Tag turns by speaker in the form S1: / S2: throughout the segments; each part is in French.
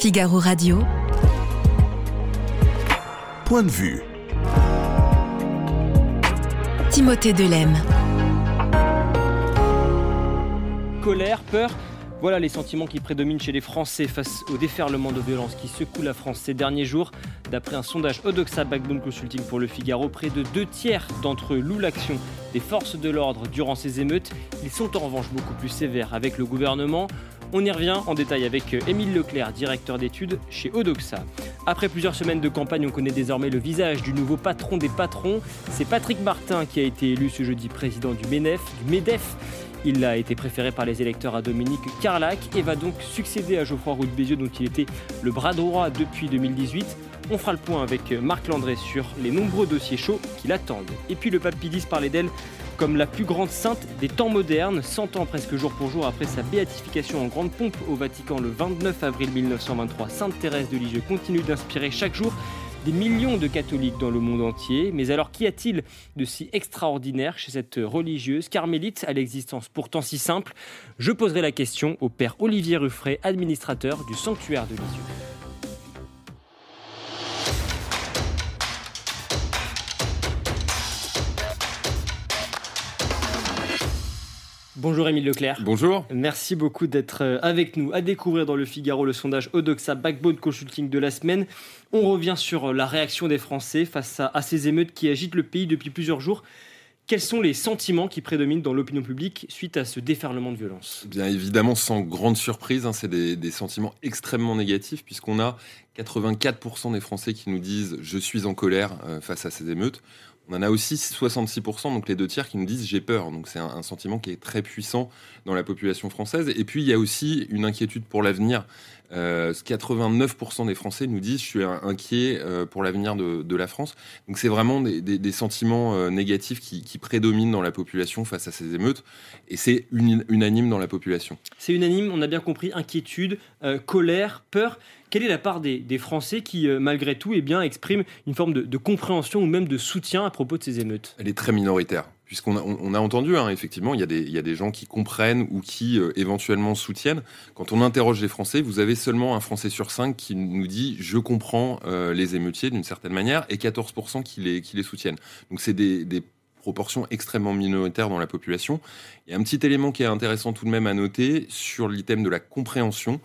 S1: Figaro Radio.
S2: Point de vue.
S1: Timothée Delem.
S3: Colère, peur, voilà les sentiments qui prédominent chez les Français face au déferlement de violence qui secoue la France ces derniers jours. D'après un sondage Odoxa Backbone Consulting pour le Figaro, près de deux tiers d'entre eux louent l'action des forces de l'ordre durant ces émeutes. Ils sont en revanche beaucoup plus sévères avec le gouvernement. On y revient en détail avec Émile Leclerc, directeur d'études chez Odoxa. Après plusieurs semaines de campagne, on connaît désormais le visage du nouveau patron des patrons. C'est Patrick Martin qui a été élu ce jeudi président du MEDEF. Il a été préféré par les électeurs à Dominique Carlac et va donc succéder à Geoffroy Roux de Bézieux dont il était le bras droit depuis 2018. On fera le point avec Marc Landré sur les nombreux dossiers chauds qui l'attendent. Et puis le pape Pidis parlait d'elle comme la plus grande sainte des temps modernes, 100 ans presque jour pour jour après sa béatification en grande pompe au Vatican le 29 avril 1923. Sainte Thérèse de Lisieux continue d'inspirer chaque jour des millions de catholiques dans le monde entier. Mais alors qu'y a-t-il de si extraordinaire chez cette religieuse carmélite à l'existence pourtant si simple? Je poserai la question au père Olivier Ruffray, administrateur du sanctuaire de Lisieux. Bonjour Émile Leclerc.
S4: Bonjour.
S3: Merci beaucoup d'être avec nous à découvrir dans le Figaro le sondage Odoxa Backbone Consulting de la semaine. On revient sur la réaction des Français face à, ces émeutes qui agitent le pays depuis plusieurs jours. Quels sont les sentiments qui prédominent dans l'opinion publique suite à ce déferlement de violence?
S4: Bien évidemment, sans grande surprise, hein, c'est des, des, sentiments extrêmement négatifs puisqu'on a 84% des Français qui nous disent je suis en colère euh, face à ces émeutes. On en a aussi 66%, donc les deux tiers, qui nous disent j'ai peur. Donc c'est un, sentiment qui est très puissant dans la population française. Et puis il y a aussi une inquiétude pour l'avenir. Euh, 89% des Français nous disent je suis inquiet euh, pour l'avenir de, la France. Donc c'est vraiment des, sentiments euh, négatifs qui, prédominent dans la population face à ces émeutes. Et c'est unanime dans la population.
S3: C'est unanime, on a bien compris, inquiétude, euh, colère, peur. Quelle est la part des, Français qui, euh, malgré tout, eh bien, expriment une forme de, compréhension ou même de soutien à propos de ces émeutes?
S4: Elle est très minoritaire. Puisqu'on a, entendu, hein, effectivement, il y, a des, gens qui comprennent ou qui euh, éventuellement soutiennent. Quand on interroge les Français, vous avez seulement un Français sur cinq qui nous dit je comprends euh, les émeutiers d'une certaine manière et 14% qui les, soutiennent. Donc c'est des, des proportions extrêmement minoritaires dans la population. A un petit élément qui est intéressant tout de même à noter sur l'item de la compréhension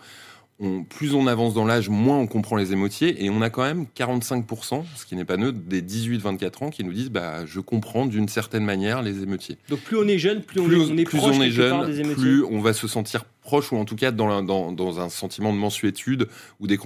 S4: on, plus on avance dans l'âge, moins on comprend les émotiers. Et on a quand même 45%, ce qui n'est pas neutre, des 18-24 ans qui nous disent bah, Je comprends d'une certaine manière les émotiers.
S3: Donc plus on est jeune, plus on, est, on est
S4: plus
S3: proche
S4: on est jeune,
S3: des émotiers.
S4: plus on va se sentir proche ou en tout cas dans, dans, un sentiment de mensuétude ou des.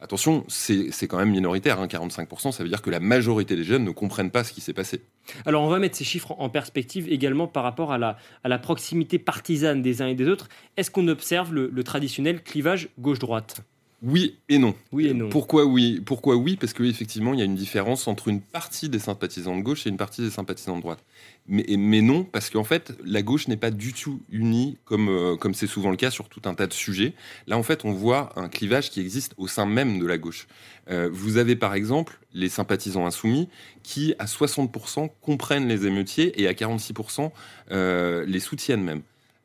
S4: Attention, c'est quand même minoritaire, hein, 45%, ça veut dire que la majorité des jeunes ne comprennent pas ce qui s'est passé.
S3: Alors on va mettre ces chiffres en perspective également par rapport à la, à la proximité partisane des uns et des autres. Est-ce qu'on observe le traditionnel clivage gauche-droite?
S4: Oui et non.
S3: Oui et non.
S4: Pourquoi oui Pourquoi oui? Parce qu'effectivement, il y a une différence entre une partie des sympathisants de gauche et une partie des sympathisants de droite. Mais, mais non, parce qu'en fait, la gauche n'est pas du tout unie comme euh, comme c'est souvent le cas sur tout un tas de sujets. Là, en fait, on voit un clivage qui existe au sein même de la gauche. Euh, vous avez par exemple les sympathisants insoumis qui, à 60%, comprennent les émeutiers et à 46% euh, les soutiennent même.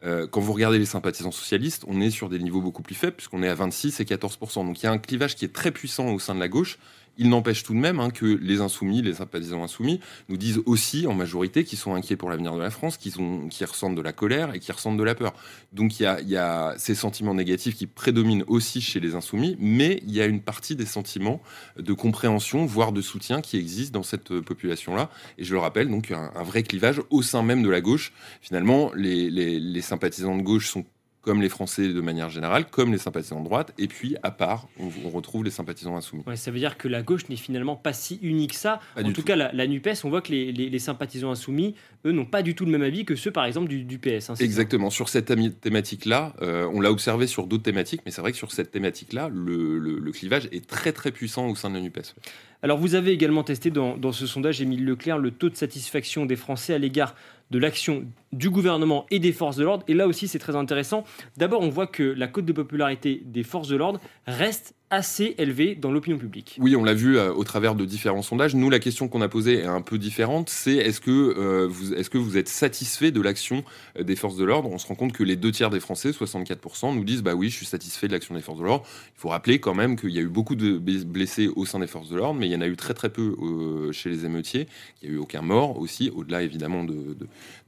S4: Euh, quand vous regardez les sympathisants socialistes, on est sur des niveaux beaucoup plus faibles, puisqu'on est à 26 et 14% Donc il y a un clivage qui est très puissant au sein de la gauche. Il n'empêche tout de même hein, que les insoumis, les sympathisants insoumis, nous disent aussi en majorité qu'ils sont inquiets pour l'avenir de la France, qu'ils qu ressentent de la colère et qu'ils ressentent de la peur. Donc il y, a, ces sentiments négatifs qui prédominent aussi chez les insoumis, mais il y a une partie des sentiments de compréhension, voire de soutien qui existent dans cette population-là. Et je le rappelle, donc un, vrai clivage au sein même de la gauche. Finalement, les sympathisants de gauche sont comme les Français de manière générale, comme les sympathisants de droite, et puis à part, on, on retrouve les sympathisants insoumis.
S3: Ouais, ça veut dire que la gauche n'est finalement pas si unique que ça.
S4: Pas
S3: en tout,
S4: tout.
S3: cas, la, la, NUPES, on voit que les, les, les, sympathisants insoumis, eux, n'ont pas du tout le même avis que ceux, par exemple, du, du PS. Hein,
S4: Exactement. Sur cette thématique-là, euh, on l'a observé sur d'autres thématiques, mais c'est vrai que sur cette thématique-là, le, le, le, clivage est très très puissant au sein de la NUPES.
S3: Alors, vous avez également testé dans, dans ce sondage, Émile Leclerc, le taux de satisfaction des Français à l'égard de l'action du gouvernement et des forces de l'ordre. Et là aussi, c'est très intéressant. D'abord, on voit que la cote de popularité des forces de l'ordre reste assez élevé dans l'opinion publique.
S4: Oui, on l'a vu euh, au travers de différents sondages. Nous, la question qu'on a posée est un peu différente. C'est est-ce que, euh, vous, êtes satisfait de l'action euh, des forces de l'ordre? On se rend compte que les deux tiers des Français, 64%, nous disent bah oui, je suis satisfait de l'action des forces de l'ordre. Il faut rappeler quand même qu'il y a eu beaucoup de blessés au sein des forces de l'ordre, mais il y en a eu très très peu chez les émeutiers. Il n'y a eu aucun mort aussi, au-delà évidemment de,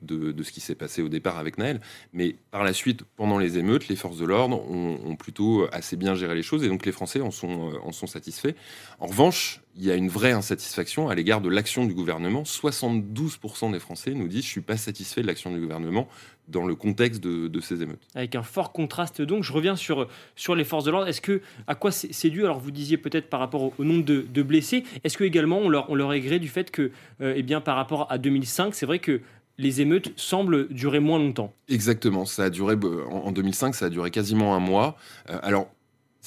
S4: de, de, ce qui s'est passé au départ avec Naël. Mais par la suite, pendant les émeutes, les forces de l'ordre ont, ont plutôt assez bien géré les choses et donc les Français en sont, euh, en sont satisfaits. En revanche, il y a une vraie insatisfaction à l'égard de l'action du gouvernement. 72% des Français nous disent je suis pas satisfait de l'action du gouvernement dans le contexte de, ces émeutes.
S3: Avec un fort contraste donc, je reviens sur, sur les forces de l'ordre. Est-ce que à quoi c'est dû? Alors vous disiez peut-être par rapport au, nombre de, blessés. Est-ce que également on leur, on leur est gré du fait que, euh, eh bien, par rapport à 2005, c'est vrai que les émeutes semblent durer moins longtemps?
S4: Exactement, ça a duré euh, en 2005, ça a duré quasiment un mois. alors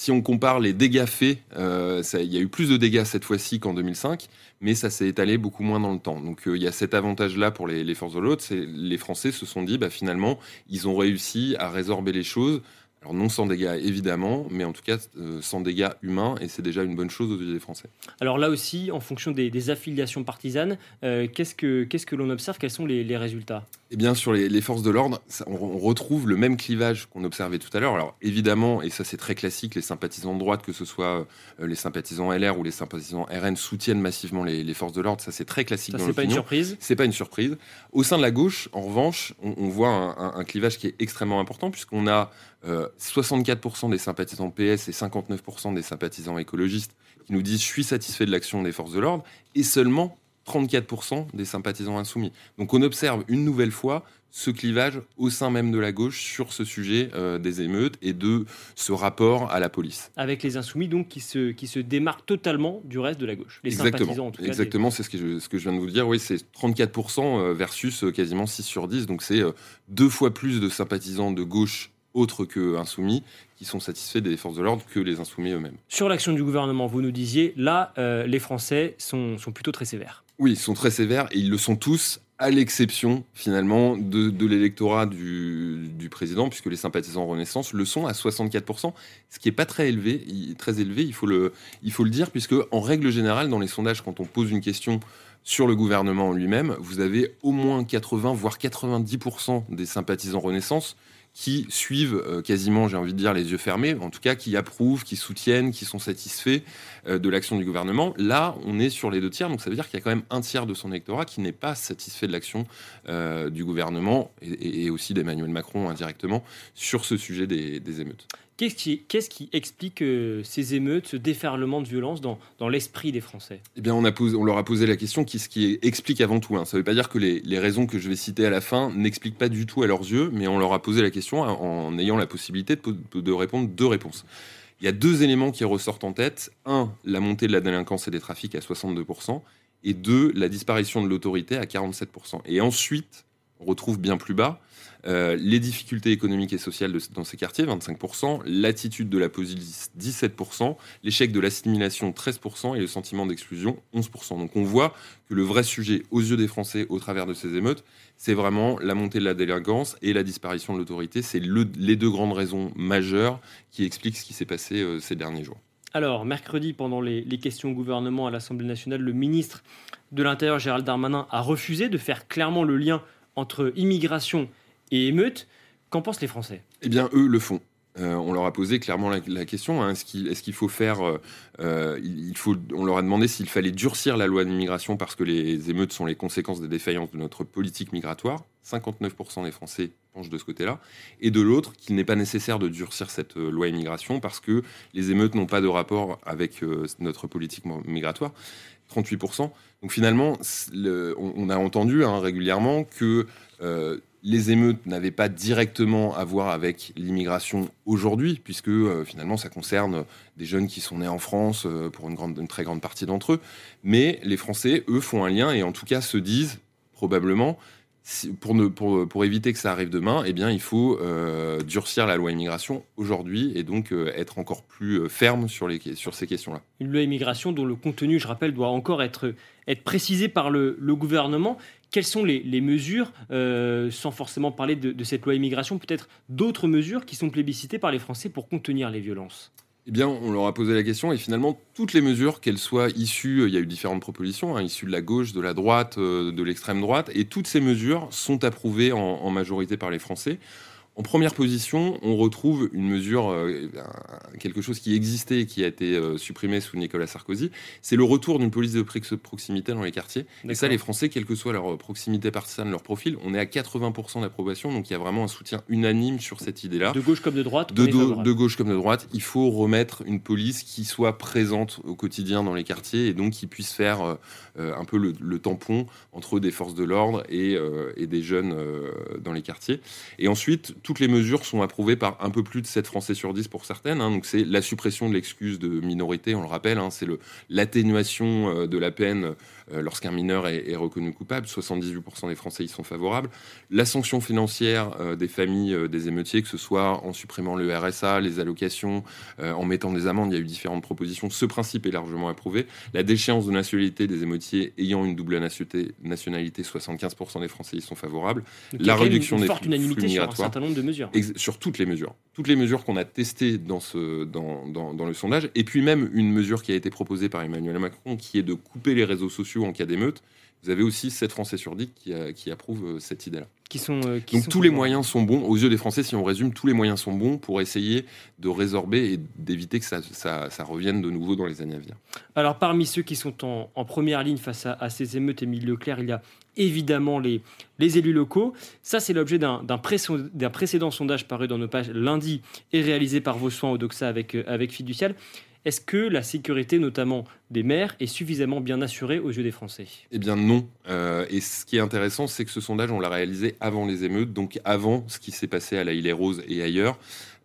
S4: si on compare les dégâts faits, euh, il y a eu plus de dégâts cette fois-ci qu'en 2005, mais ça s'est étalé beaucoup moins dans le temps. Donc euh, il y a cet avantage-là pour les, forces de l'autre, les Français se sont dit, bah, finalement, ils ont réussi à résorber les choses alors non sans dégâts évidemment, mais en tout cas euh, sans dégâts humains, et c'est déjà une bonne chose aux yeux des Français.
S3: Alors là aussi, en fonction des, affiliations partisanes, euh, qu'est-ce que, qu'est-ce que l'on observe? Quels sont les, résultats?
S4: Eh bien sur les, forces de l'ordre, on, retrouve le même clivage qu'on observait tout à l'heure. Alors évidemment, et ça c'est très classique, les sympathisants de droite, que ce soit euh, les sympathisants LR ou les sympathisants RN, soutiennent massivement les, forces de l'ordre. Ça c'est très classique
S3: ça, C'est pas une surprise?
S4: C'est pas une surprise. Au sein de la gauche, en revanche, on, voit un, un clivage qui est extrêmement important, puisqu'on a 64% euh, des sympathisants PS et 59% des sympathisants écologistes qui nous disent je suis satisfait de l'action des forces de l'ordre et seulement 34% des sympathisants insoumis. Donc on observe une nouvelle fois ce clivage au sein même de la gauche sur ce sujet euh, des émeutes et de ce rapport à la police.
S3: Avec les insoumis donc qui se, qui se démarquent totalement du reste de la gauche.
S4: Les Exactement, en tout cas, Exactement c'est ce que, je, ce que je viens de vous dire. Oui, c'est 34% euh, versus quasiment 6 sur 10. Donc c'est deux fois plus de sympathisants de gauche autres que insoumis qui sont satisfaits des forces de l'ordre que les insoumis eux-mêmes.
S3: Sur l'action du gouvernement, vous nous disiez, là, euh, les Français sont, sont, plutôt très sévères.
S4: Oui, ils sont très sévères et ils le sont tous, à l'exception finalement de, l'électorat du, du, président, puisque les sympathisants Renaissance le sont à 64%, ce qui n'est pas très élevé, très élevé il, faut le, il faut le dire, puisque en règle générale, dans les sondages, quand on pose une question sur le gouvernement lui-même, vous avez au moins 80, voire 90% des sympathisants Renaissance qui suivent euh, quasiment, j'ai envie de dire, les yeux fermés, en tout cas qui approuvent, qui soutiennent, qui sont satisfaits euh, de l'action du gouvernement. Là, on est sur les deux tiers, donc ça veut dire qu'il y a quand même un tiers de son électorat qui n'est pas satisfait de l'action euh, du gouvernement et, aussi d'Emmanuel Macron indirectement sur ce sujet des émeutes.
S3: Qu'est-ce qui, explique euh, ces émeutes, ce déferlement de violence dans, l'esprit des Français?
S4: Eh bien, on, leur a posé la question qui, ce qui explique avant tout. Hein. Ça ne veut pas dire que les, raisons que je vais citer à la fin n'expliquent pas du tout à leurs yeux, mais on leur a posé la question en, ayant la possibilité de, de répondre deux réponses. Il y a deux éléments qui ressortent en tête. Un, la montée de la délinquance et des trafics à 62%. Et deux, la disparition de l'autorité à 47%. Et ensuite, on retrouve bien plus bas euh, les difficultés économiques et sociales dans ces quartiers, 25%, l'attitude de la police, 17%, l'échec de l'assimilation, 13%, et le sentiment d'exclusion, 11%. Donc on voit que le vrai sujet aux yeux des Français au travers de ces émeutes, c'est vraiment la montée de la délinquance et la disparition de l'autorité. C'est les deux grandes raisons majeures qui expliquent ce qui s'est passé euh, ces derniers jours.
S3: Alors, mercredi, pendant les, les questions au gouvernement à l'Assemblée nationale, le ministre de l'Intérieur, Gérald Darmanin, a refusé de faire clairement le lien entre immigration et émeute. Qu'en pensent les Français?
S4: Eh bien, eux le font. Euh, on leur a posé clairement la, question hein, est-ce qu'il faut faire euh, euh, il faut, On leur a demandé s'il fallait durcir la loi d'immigration parce que les émeutes sont les conséquences des défaillances de notre politique migratoire. 59% des Français penchent de ce côté-là. Et de l'autre, qu'il n'est pas nécessaire de durcir cette loi immigration parce que les émeutes n'ont pas de rapport avec notre politique migratoire. 38%. Donc finalement, on, a entendu hein, régulièrement que les émeutes n'avaient pas directement à voir avec l'immigration aujourd'hui, puisque euh, finalement ça concerne des jeunes qui sont nés en France euh, pour une, très grande partie d'entre eux. Mais les Français, eux, font un lien et en tout cas se disent probablement, pour, éviter que ça arrive demain, eh il faut euh, durcir la loi immigration aujourd'hui et donc être encore plus ferme sur, ces questions-là.
S3: Une loi immigration dont le contenu, je rappelle, doit encore être, précisé par le gouvernement quelles sont les, mesures, euh, sans forcément parler de, cette loi immigration, peut-être d'autres mesures qui sont plébiscitées par les Français pour contenir les violences?
S4: Eh bien, on leur a posé la question et finalement, toutes les mesures, qu'elles soient issues, il y a eu différentes propositions, hein, issues de la gauche, de la droite, de l'extrême droite, et toutes ces mesures sont approuvées en majorité par les Français. En première position, on retrouve une mesure, euh, quelque chose qui existait et qui a été euh, supprimé sous Nicolas Sarkozy, c'est le retour d'une police de proximité dans les quartiers. Et ça, les Français, quelle que soit leur proximité partisane, leur profil, on est à 80% d'approbation, donc il y a vraiment un soutien unanime sur cette idée-là.
S3: De gauche comme de droite
S4: de, de, gauche comme de droite, il faut remettre une police qui soit présente au quotidien dans les quartiers et donc qui puisse faire euh, un peu le, tampon entre des forces de l'ordre et, et, des jeunes dans les quartiers. Et ensuite, toutes les mesures sont approuvées par un peu plus de 7 Français sur 10 pour certaines. Hein. donc c'est la suppression de l'excuse de minorité, on le rappelle, hein. c'est l'atténuation euh, de la peine lorsqu'un mineur est, reconnu coupable. 78% des Français y sont favorables. La sanction financière euh, des familles des émeutiers, que ce soit en supprimant le RSA, les allocations, en mettant des amendes, il y a eu différentes propositions. Ce principe est largement approuvé. La déchéance de nationalité des émeutiers ayant une double nationalité, 75% des Français y sont favorables.
S3: la réduction des flux, migratoires de mesures.
S4: sur toutes les mesures. Toutes les mesures qu'on a testées dans, ce, dans, dans, le sondage. Et puis même une mesure qui a été proposée par Emmanuel Macron, qui est de couper les réseaux sociaux en cas d'émeute. Vous avez aussi 7 Français sur 10 qui, qui approuvent euh, cette idée-là.
S3: Qui sont, euh,
S4: Donc tous les moyens sont bons, aux yeux des Français, si on résume, tous les moyens sont bons pour essayer de résorber et d'éviter que ça, ça, ça, revienne de nouveau dans les années à venir.
S3: Alors parmi ceux qui sont en, en première ligne face à, à ces émeutes, Émile Leclerc, il y a évidemment les, les élus locaux. Ça, c'est l'objet d'un précédent sondage paru dans nos pages lundi et réalisé par vos soins au Doxa avec, euh, avec Fiducial. Est-ce que la sécurité, notamment des maires, est suffisamment bien assurée aux yeux des Français
S4: Eh bien non. Euh, et ce qui est intéressant, c'est que ce sondage, on l'a réalisé avant les émeutes, donc avant ce qui s'est passé à la Île et ailleurs.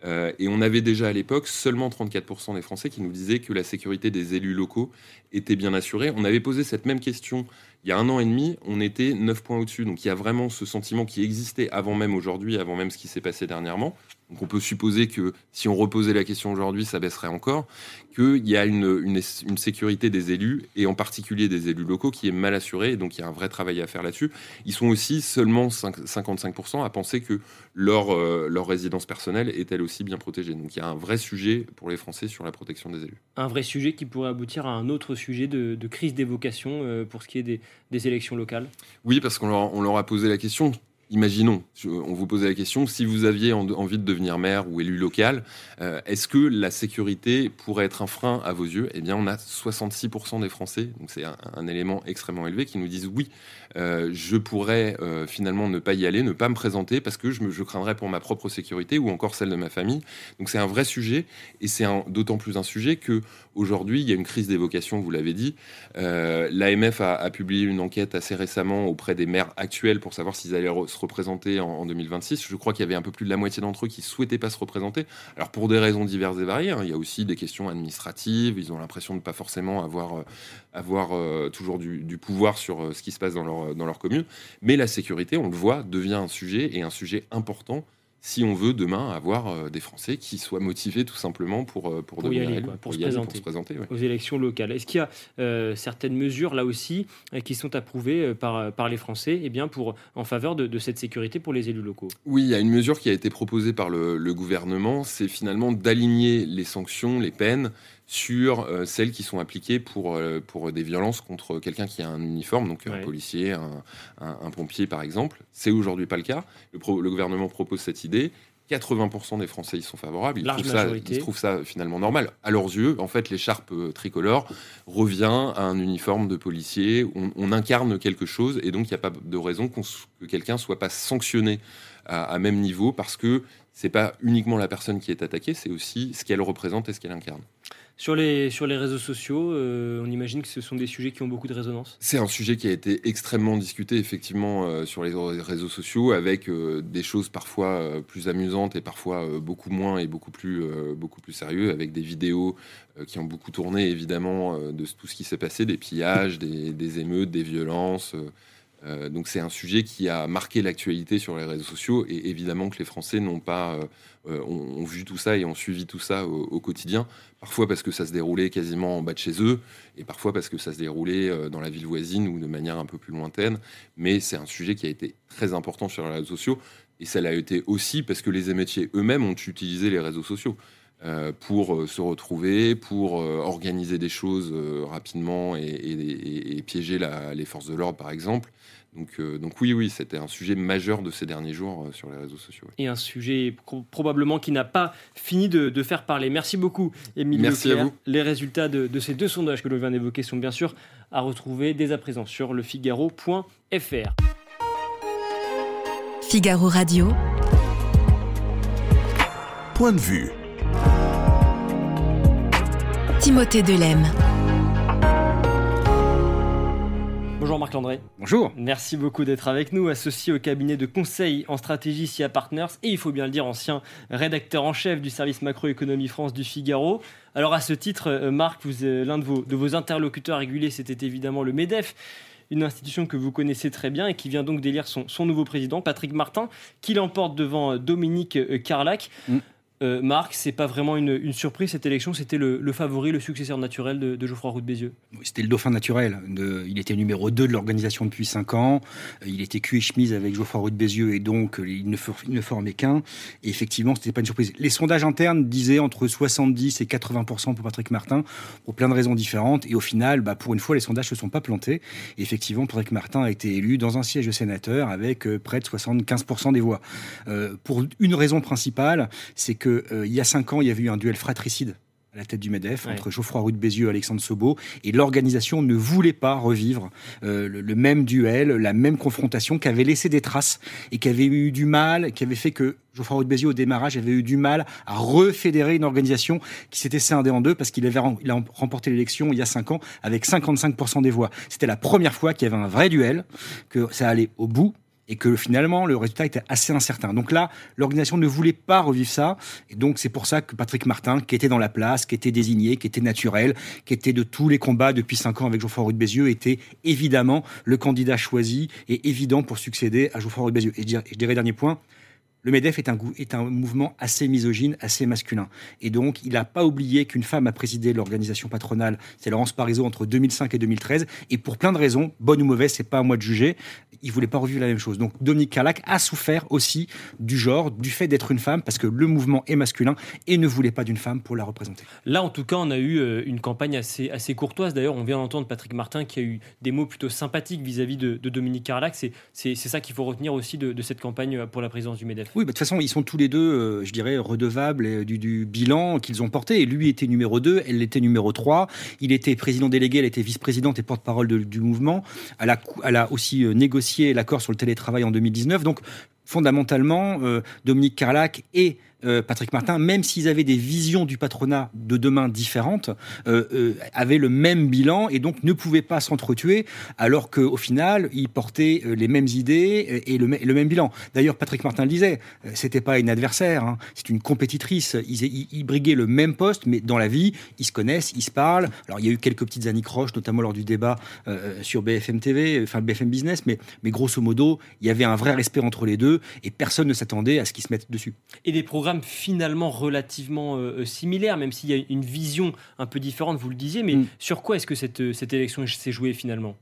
S4: Euh, et on avait déjà à l'époque seulement 34% des Français qui nous disaient que la sécurité des élus locaux était bien assurée. On avait posé cette même question il y a un an et demi, on était 9 points au-dessus. Donc il y a vraiment ce sentiment qui existait avant même aujourd'hui, avant même ce qui s'est passé dernièrement. Donc on peut supposer que si on reposait la question aujourd'hui, ça baisserait encore, qu'il y a une, sécurité des élus, et en particulier des élus locaux, qui est mal assurée, donc il y a un vrai travail à faire là-dessus. Ils sont aussi seulement 55% à penser que leur, euh, leur résidence personnelle est elle aussi bien protégée. Donc il y a un vrai sujet pour les Français sur la protection des élus.
S3: Un vrai sujet qui pourrait aboutir à un autre sujet de, crise d'évocation euh, pour ce qui est des, des élections locales?
S4: Oui, parce qu'on leur, on leur a posé la question Imaginons, on vous posait la question, si vous aviez envie de devenir maire ou élu local, euh, est-ce que la sécurité pourrait être un frein à vos yeux? Eh bien, on a 66% des Français, donc c'est un, élément extrêmement élevé, qui nous disent oui, euh, je pourrais euh, finalement ne pas y aller, ne pas me présenter parce que je, me, craindrais pour ma propre sécurité ou encore celle de ma famille. Donc c'est un vrai sujet et c'est d'autant plus un sujet que aujourd'hui il y a une crise des vocations, vous l'avez dit. L'AMF a, publié une enquête assez récemment auprès des maires actuels pour savoir s'ils allaient se représenter en, 2026. Je crois qu'il y avait un peu plus de la moitié d'entre eux qui souhaitaient pas se représenter. Alors pour des raisons diverses et variées, hein. il y a aussi des questions administratives. Ils ont l'impression de ne pas forcément avoir, euh, avoir euh, toujours du, pouvoir sur euh, ce qui se passe dans leur, dans leur commune. Mais la sécurité, on le voit, devient un sujet et un sujet important si on veut demain avoir euh, des Français qui soient motivés tout simplement pour, euh, pour, devenir
S3: aller, pour, se présenter, aux élections locales. Est-ce qu'il y a euh, certaines mesures là aussi qui sont approuvées par, par les Français et eh bien, pour, en faveur de, cette sécurité pour les élus locaux?
S4: Oui, il y a une mesure qui a été proposée par le, le gouvernement, c'est finalement d'aligner les sanctions, les peines sur euh, celles qui sont appliquées pour, euh, pour des violences contre quelqu'un qui a un uniforme, donc un policier, un, pompier par exemple. C'est aujourd'hui pas le cas. Le, le, gouvernement propose cette idée. 80% des Français y sont favorables. Ils trouvent, ça, ils trouvent, ça, finalement normal. À leurs yeux, en fait, l'écharpe euh, tricolore revient à un uniforme de policier. On, incarne quelque chose et donc il n'y a pas de raison que quelqu'un soit pas sanctionné à, à, même niveau parce que c'est pas uniquement la personne qui est attaquée, c'est aussi ce qu'elle représente et ce qu'elle incarne.
S3: Sur les, sur les réseaux sociaux, euh, on imagine que ce sont des sujets qui ont beaucoup de résonance
S4: C'est un sujet qui a été extrêmement discuté effectivement euh, sur les réseaux sociaux avec euh, des choses parfois plus amusantes et parfois beaucoup moins et beaucoup plus, beaucoup sérieux avec des vidéos qui ont beaucoup tourné évidemment de tout ce qui s'est passé, des pillages, des émeutes, des violences. Euh, donc c'est un sujet qui a marqué l'actualité sur les réseaux sociaux et évidemment que les Français n'ont pas euh, euh, ont, vu tout ça et ont suivi tout ça au, quotidien. Parfois parce que ça se déroulait quasiment en bas de chez eux et parfois parce que ça se déroulait dans la ville voisine ou de manière un peu plus lointaine. Mais c'est un sujet qui a été très important sur les réseaux sociaux et ça l'a été aussi parce que les émeutiers eux-mêmes ont utilisé les réseaux sociaux. Euh, pour se retrouver, pour organiser des choses rapidement et, piéger les forces de l'ordre, par exemple. Donc, donc, oui, oui, c'était un sujet majeur de ces derniers jours sur les réseaux sociaux.
S3: Et un sujet probablement qui n'a pas fini de, faire parler. Merci beaucoup, Émilie
S4: Merci à vous.
S3: Les résultats de, de, ces deux sondages que l'on vient d'évoquer sont bien sûr à retrouver dès à présent sur lefigaro.fr.
S1: Figaro Radio.
S2: Point de vue.
S1: Timothée Delem.
S3: Bonjour Marc Landré.
S5: Bonjour.
S3: Merci beaucoup d'être avec nous, associé au cabinet de conseil en stratégie SIA Partners et il faut bien le dire ancien rédacteur en chef du service macroéconomie France du Figaro. Alors à ce titre, euh, Marc, euh, l'un de vos, de vos interlocuteurs réguliers, c'était évidemment le MEDEF une institution que vous connaissez très bien et qui vient donc d'élire son, nouveau président, Patrick Martin, qui l'emporte devant euh, Dominique Carlac. Mm. Euh, Marc, c'est pas vraiment une, surprise cette élection, c'était le, favori, le successeur naturel de, Geoffroy Roux de Bézieux.
S5: c'était le dauphin naturel. il était numéro 2 de l'organisation depuis 5 ans. Euh, il était cul et chemise avec Geoffroy Roux de Bézieux et donc euh, il ne, ne formait qu'un. Et effectivement, c'était pas une surprise. Les sondages internes disaient entre 70 et 80% pour Patrick Martin pour plein de raisons différentes. Et au final, bah, pour une fois, les sondages se sont pas plantés. Et effectivement, Patrick Martin a été élu dans un siège de sénateur avec près de 75% des voix. pour une raison principale, c'est que euh, il y a cinq ans, il y avait eu un duel fratricide à la tête du MEDEF entre Geoffroy Roux de Bézieux et Alexandre Sobo. Et l'organisation ne voulait pas revivre euh, le, même duel, la même confrontation qui avait laissé des traces et qui avait eu du mal, qui avait fait que Geoffroy Roux de Bézieux, au démarrage, avait eu du mal à refédérer une organisation qui s'était scindée en deux parce qu'il avait il a remporté l'élection il y a cinq ans avec 55% des voix. C'était la première fois qu'il y avait un vrai duel, que ça allait au bout et que finalement le résultat était assez incertain. Donc là, l'organisation ne voulait pas revivre ça, et donc c'est pour ça que Patrick Martin, qui était dans la place, qui était désigné, qui était naturel, qui était de tous les combats depuis cinq ans avec Geoffroy de Bézieux, était évidemment le candidat choisi et évident pour succéder à Geoffroy de Bézieux. Et je dirais dernier point, le MEDEF est un, mouvement assez misogyne, assez masculin. Et donc, il n'a pas oublié qu'une femme a présidé l'organisation patronale, c'est Laurence Parisot, entre 2005 et 2013. Et pour plein de raisons, bonne ou mauvaise, c'est pas à moi de juger, il voulait pas revivre la même chose. Donc, Dominique Carlac a souffert aussi du genre, du fait d'être une femme, parce que le mouvement est masculin et ne voulait pas d'une femme pour la représenter.
S3: Là, en tout cas, on a eu euh, une campagne assez, assez courtoise. D'ailleurs, on vient d'entendre Patrick Martin qui a eu des mots plutôt sympathiques vis-à-vis de, Dominique Carlac. C'est ça qu'il faut retenir aussi de, de cette campagne pour la présidence du MEDEF.
S5: Oui, bah, de toute façon, ils sont tous les deux, euh, je dirais, redevables du, bilan qu'ils ont porté. Et lui était numéro 2, elle était numéro 3. Il était président délégué, elle était vice-présidente et porte-parole du mouvement. Elle a, aussi euh, négocié l'accord sur le télétravail en 2019. Donc, fondamentalement, euh, Dominique Carlac et euh, Patrick Martin, même s'ils avaient des visions du patronat de demain différentes, euh, euh, avaient le même bilan et donc ne pouvaient pas s'entretuer, alors qu'au final, ils portaient les mêmes idées et le, même bilan. D'ailleurs, Patrick Martin le disait, c'était pas une adversaire, hein, c'est une compétitrice. Ils, ils, briguaient le même poste, mais dans la vie, ils se connaissent, ils se parlent. Alors, il y a eu quelques petites anicroches, notamment lors du débat sur BFM TV, enfin BFM Business, mais, grosso modo, il y avait un vrai respect entre les deux et personne ne s'attendait à ce qu'ils se mettent dessus.
S3: Et des finalement relativement euh, euh, similaire, même s'il y a une vision un peu différente, vous le disiez. Mais mm. sur quoi est-ce que cette, euh, cette élection s'est jouée finalement?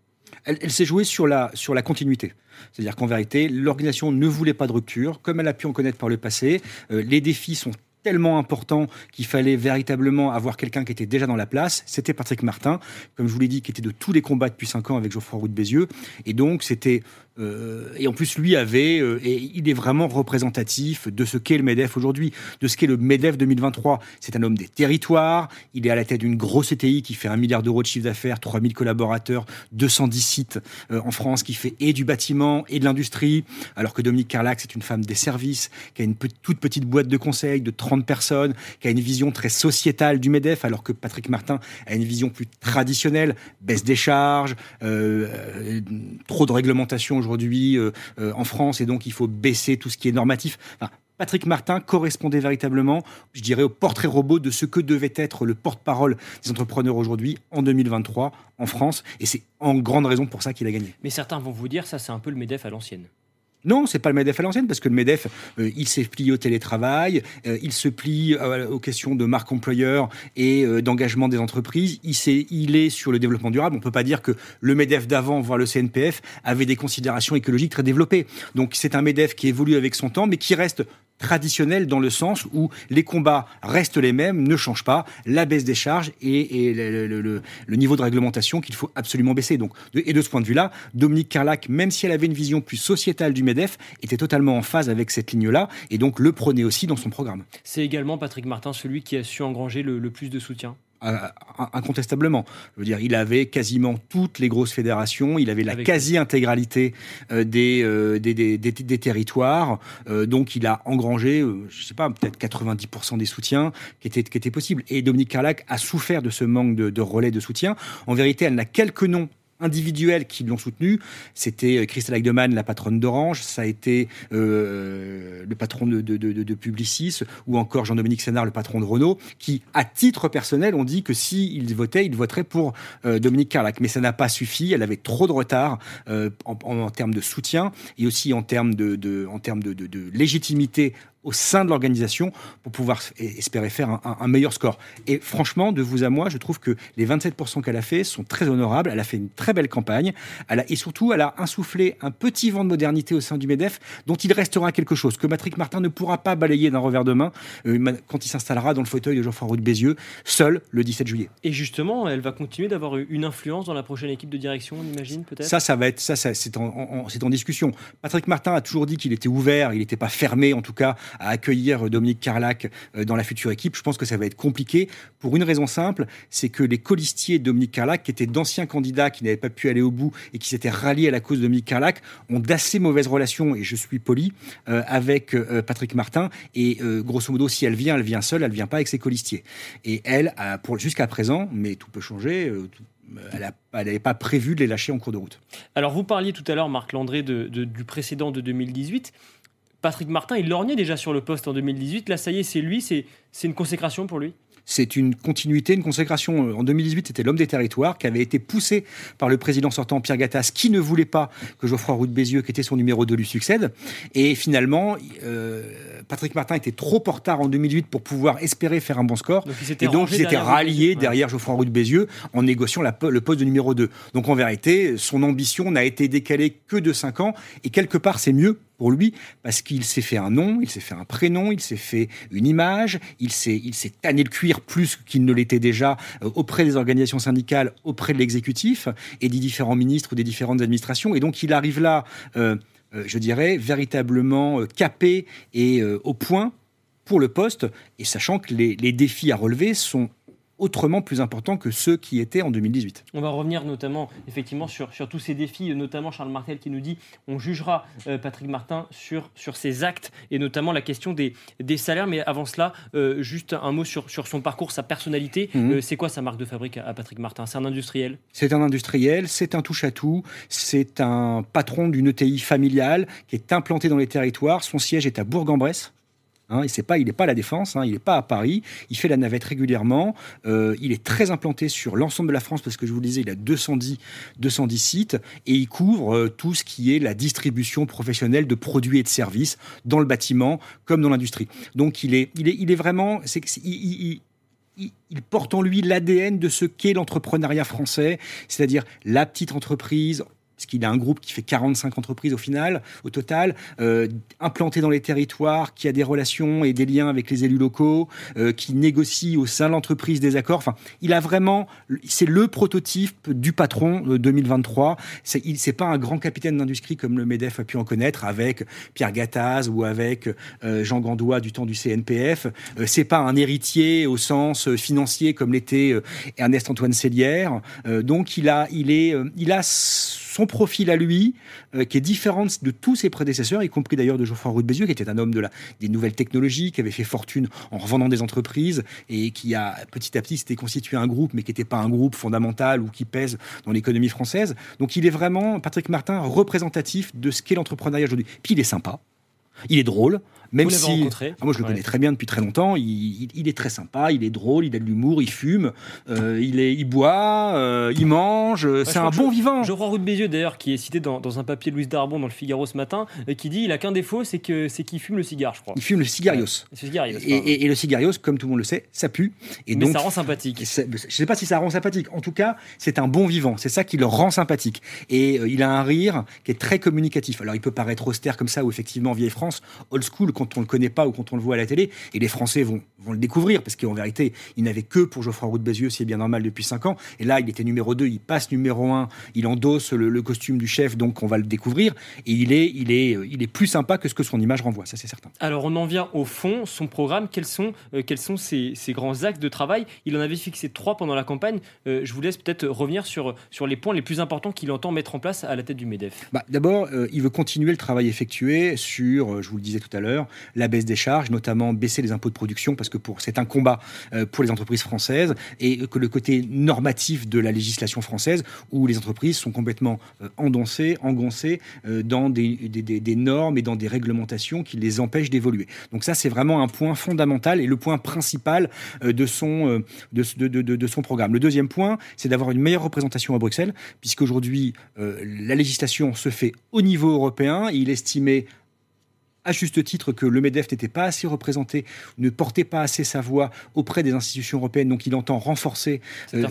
S5: Elle, s'est jouée sur la, sur la continuité. C'est-à-dire qu'en vérité, l'organisation ne voulait pas de rupture, comme elle a pu en connaître par le passé. les défis sont tellement importants qu'il fallait véritablement avoir quelqu'un qui était déjà dans la place. C'était Patrick Martin, comme je vous l'ai dit, qui était de tous les combats depuis cinq ans avec Geoffroy Roux de Bézieux. Et donc, c'était euh, et en plus, lui avait, euh, et il est vraiment représentatif de ce qu'est le MEDEF aujourd'hui, de ce qu'est le MEDEF 2023. C'est un homme des territoires, il est à la tête d'une grosse ETI qui fait un milliard d'euros de chiffre d'affaires, 3000 collaborateurs, 210 sites euh, en France, qui fait et du bâtiment et de l'industrie, alors que Dominique Carlac, c'est une femme des services, qui a une toute petite boîte de conseil de 30 personnes, qui a une vision très sociétale du MEDEF, alors que Patrick Martin a une vision plus traditionnelle, baisse des charges, trop de réglementation aujourd'hui euh, euh, en France et donc il faut baisser tout ce qui est normatif. Patrick Martin correspondait véritablement, je dirais, au portrait robot de ce que devait être le porte-parole des entrepreneurs aujourd'hui en 2023 en France. Et c'est en grande raison pour ça qu'il a gagné.
S3: Mais certains vont vous dire, ça c'est un peu le MEDEF à l'ancienne.
S5: Non, c'est pas le MEDEF à l'ancienne, parce que le MEDEF, euh, il s'est plié au télétravail, euh, il se plie euh, aux questions de marque employeur et d'engagement des entreprises. Il, est, il est sur le développement durable. On peut pas dire que le MEDEF d'avant, voire le CNPF, avait des considérations écologiques très développées. Donc c'est un MEDEF qui évolue avec son temps, mais qui reste traditionnelle dans le sens où les combats restent les mêmes, ne changent pas, la baisse des charges et, le, niveau de réglementation qu'il faut absolument baisser. Donc, et de ce point de vue-là, Dominique Carlac, même si elle avait une vision plus sociétale du MEDEF, était totalement en phase avec cette ligne-là et donc le prenait aussi dans son programme.
S3: C'est également Patrick Martin celui qui a su engranger le plus de soutien
S5: incontestablement. Je veux dire, il avait quasiment toutes les grosses fédérations, il avait la quasi-intégralité euh, euh, des, des, des, territoires, euh, donc il a engrangé, je sais pas, peut-être 90% des soutiens qui étaient, qui étaient possibles. Et Dominique Carlac a souffert de ce manque de, de relais de soutien. En vérité, elle n'a quelques noms individuels qui l'ont soutenu. C'était Christelle Agdeman, la patronne d'Orange, ça a été euh, le patron de, de, Publicis, ou encore Jean-Dominique Sénard, le patron de Renault, qui, à titre personnel, ont dit que s'ils votaient, ils voteraient pour euh, Dominique Carlac. Mais ça n'a pas suffi, elle avait trop de retard en, termes de soutien et aussi en termes de légitimité au sein de l'organisation pour pouvoir espérer faire un, meilleur score. Et franchement, de vous à moi, je trouve que les 27% qu'elle a fait sont très honorables. Elle a fait une très belle campagne. Elle a, et surtout, elle a insufflé un petit vent de modernité au sein du MEDEF dont il restera quelque chose que Patrick Martin ne pourra pas balayer d'un revers de main euh, quand il s'installera dans le fauteuil de Jean-François de Bézieux, seul le 17 juillet.
S3: Et justement, elle va continuer d'avoir une influence dans la prochaine équipe de direction, on imagine peut-être?
S5: Ça, ça va être ça, ça c'est en, en discussion. Patrick Martin a toujours dit qu'il était ouvert, il n'était pas fermé en tout cas à accueillir Dominique Carlac euh, dans la future équipe. Je pense que ça va être compliqué pour une raison simple, c'est que les colistiers de Dominique Carlac, qui étaient d'anciens candidats qui n'avaient pas pu aller au bout et qui s'étaient ralliés à la cause de Dominique Carlac, ont d'assez mauvaises relations, et je suis poli, euh, avec euh, Patrick Martin. Et grosso modo, si elle vient, elle vient seule, elle vient pas avec ses colistiers. Et elle, jusqu'à présent, mais tout peut changer, elle n'avait pas prévu de les lâcher en cours de route.
S3: Alors vous parliez tout à l'heure, Marc Landré, du précédent de 2018. Patrick Martin, il lorgnait déjà sur le poste en 2018. Là, ça y est, c'est lui, c'est une consécration pour lui?
S5: C'est une continuité, une consécration. En 2018, c'était l'homme des territoires qui avait été poussé par le président sortant Pierre Gattaz, qui ne voulait pas que Geoffroy Roux de Bézieux, qui était son numéro 2, lui succède. Et finalement, euh, Patrick Martin était trop en retard en 2008 pour pouvoir espérer faire un bon score. Donc et donc, il s'était rallié derrière Geoffroy Roux de Bézieux en négociant le poste de numéro 2. Donc, en vérité, son ambition n'a été décalée que de 5 ans. Et quelque part, c'est mieux pour lui parce qu'il s'est fait un nom, il s'est fait un prénom, il s'est fait une image, il s'est il s'est tanné le cuir plus qu'il ne l'était déjà euh, auprès des organisations syndicales, auprès de l'exécutif et des différents ministres ou des différentes administrations et donc il arrive là euh, je dirais véritablement capé et au point pour le poste et sachant que les, les défis à relever sont autrement plus importants que ceux qui étaient en 2018.
S3: On va revenir notamment effectivement sur, sur tous ces défis, notamment Charles Martel qui nous dit on jugera euh, Patrick Martin sur, sur ses actes et notamment la question des, des salaires. Mais avant cela, euh, juste un mot sur, sur son parcours, sa personnalité. Mhm. Euh, c'est quoi sa marque de fabrique à, Patrick Martin? C'est un industriel?
S5: C'est un industriel, c'est un touche-à-tout, c'est un patron d'une ETI familiale qui est implanté dans les territoires. Son siège est à Bourg-en-Bresse. Hein, il pas, n'est pas à la Défense, hein, il n'est pas à Paris, il fait la navette régulièrement, euh, il est très implanté sur l'ensemble de la France parce que je vous le disais, il a 210, 210 sites et il couvre euh, tout ce qui est la distribution professionnelle de produits et de services dans le bâtiment comme dans l'industrie. Donc il est, il est, il est vraiment, c'est, il porte en lui l'ADN de ce qu'est l'entrepreneuriat français, c'est-à-dire la petite entreprise parce qu'il a un groupe qui fait 45 entreprises au final, au total, euh, implanté dans les territoires, qui a des relations et des liens avec les élus locaux, euh, qui négocie au sein de l'entreprise des accords. Enfin, il a vraiment, c'est le prototype du patron 2023. C'est, il, pas un grand capitaine d'industrie comme le Medef a pu en connaître avec Pierre Gattaz ou avec euh, Jean Gandois du temps du CNPF. C'est pas un héritier au sens financier comme l'était Ernest Antoine Sellière. donc il a, il est, il a son profil à lui, euh, qui est différent de tous ses prédécesseurs, y compris d'ailleurs de Geoffroy Roux de Bézieux, qui était un homme de la, des nouvelles technologies, qui avait fait fortune en revendant des entreprises et qui a petit à petit s'était constitué un groupe, mais qui n'était pas un groupe fondamental ou qui pèse dans l'économie française. Donc il est vraiment, Patrick Martin, représentatif de ce qu'est l'entrepreneuriat aujourd'hui. Puis il est sympa, il est drôle, même si, ah, moi je le connais très bien depuis très longtemps, il, est très sympa, il est drôle, il a de l'humour, il fume, euh, il, est, il boit, euh, il mange, c'est un bon vivant.
S3: Geoffroy Roux de Bézieux d'ailleurs, qui est cité dans, un papier de Louis Darbon dans le Figaro ce matin, et qui dit il a qu'un défaut, c'est que c'est qu'il fume le cigare, je crois.
S5: Il fume le cigarios. et, le cigarios, comme tout le monde le sait, ça pue. Et
S3: Mais ça rend sympathique.
S5: Je sais pas si ça rend sympathique. En tout cas, c'est un bon vivant. C'est ça qui le rend sympathique. Et euh, il a un rire qui est très communicatif. Alors il peut paraître austère comme ça, ou effectivement vieille France, old school, quand on le connaît pas ou quand on le voit à la télé. Et les Français vont, vont le découvrir parce qu'en vérité, il n'avait que pour Geoffroy Roux de Bézieux, c'est bien normal depuis 5 ans. Et là, il était numéro 2, il passe numéro 1, il endosse le, costume du chef, donc on va le découvrir. Et il est, il est, il est plus sympa que ce que son image renvoie, ça c'est certain.
S3: Alors on en vient au fond, son programme, quels sont, euh, quels sont ses, grands axes de travail? Il en avait fixé trois pendant la campagne. Euh, je vous laisse peut-être revenir sur, sur les points les plus importants qu'il entend mettre en place à la tête du MEDEF.
S5: Bah, D'abord, euh, il veut continuer le travail effectué sur, je vous le disais tout à l'heure, la baisse des charges, notamment baisser les impôts de production, parce que c'est un combat pour les entreprises françaises, et que le côté normatif de la législation française, où les entreprises sont complètement endoncées, engoncées dans des, normes et dans des réglementations qui les empêchent d'évoluer. Donc ça, c'est vraiment un point fondamental et le point principal euh, de son, euh, programme. Le deuxième point, c'est d'avoir une meilleure représentation à Bruxelles, puisqu'aujourd'hui, euh, la législation se fait au niveau européen. Il estimait à juste titre que le MEDEF n'était pas assez représenté, ne portait pas assez sa voix auprès des institutions européennes. Donc il entend renforcer euh,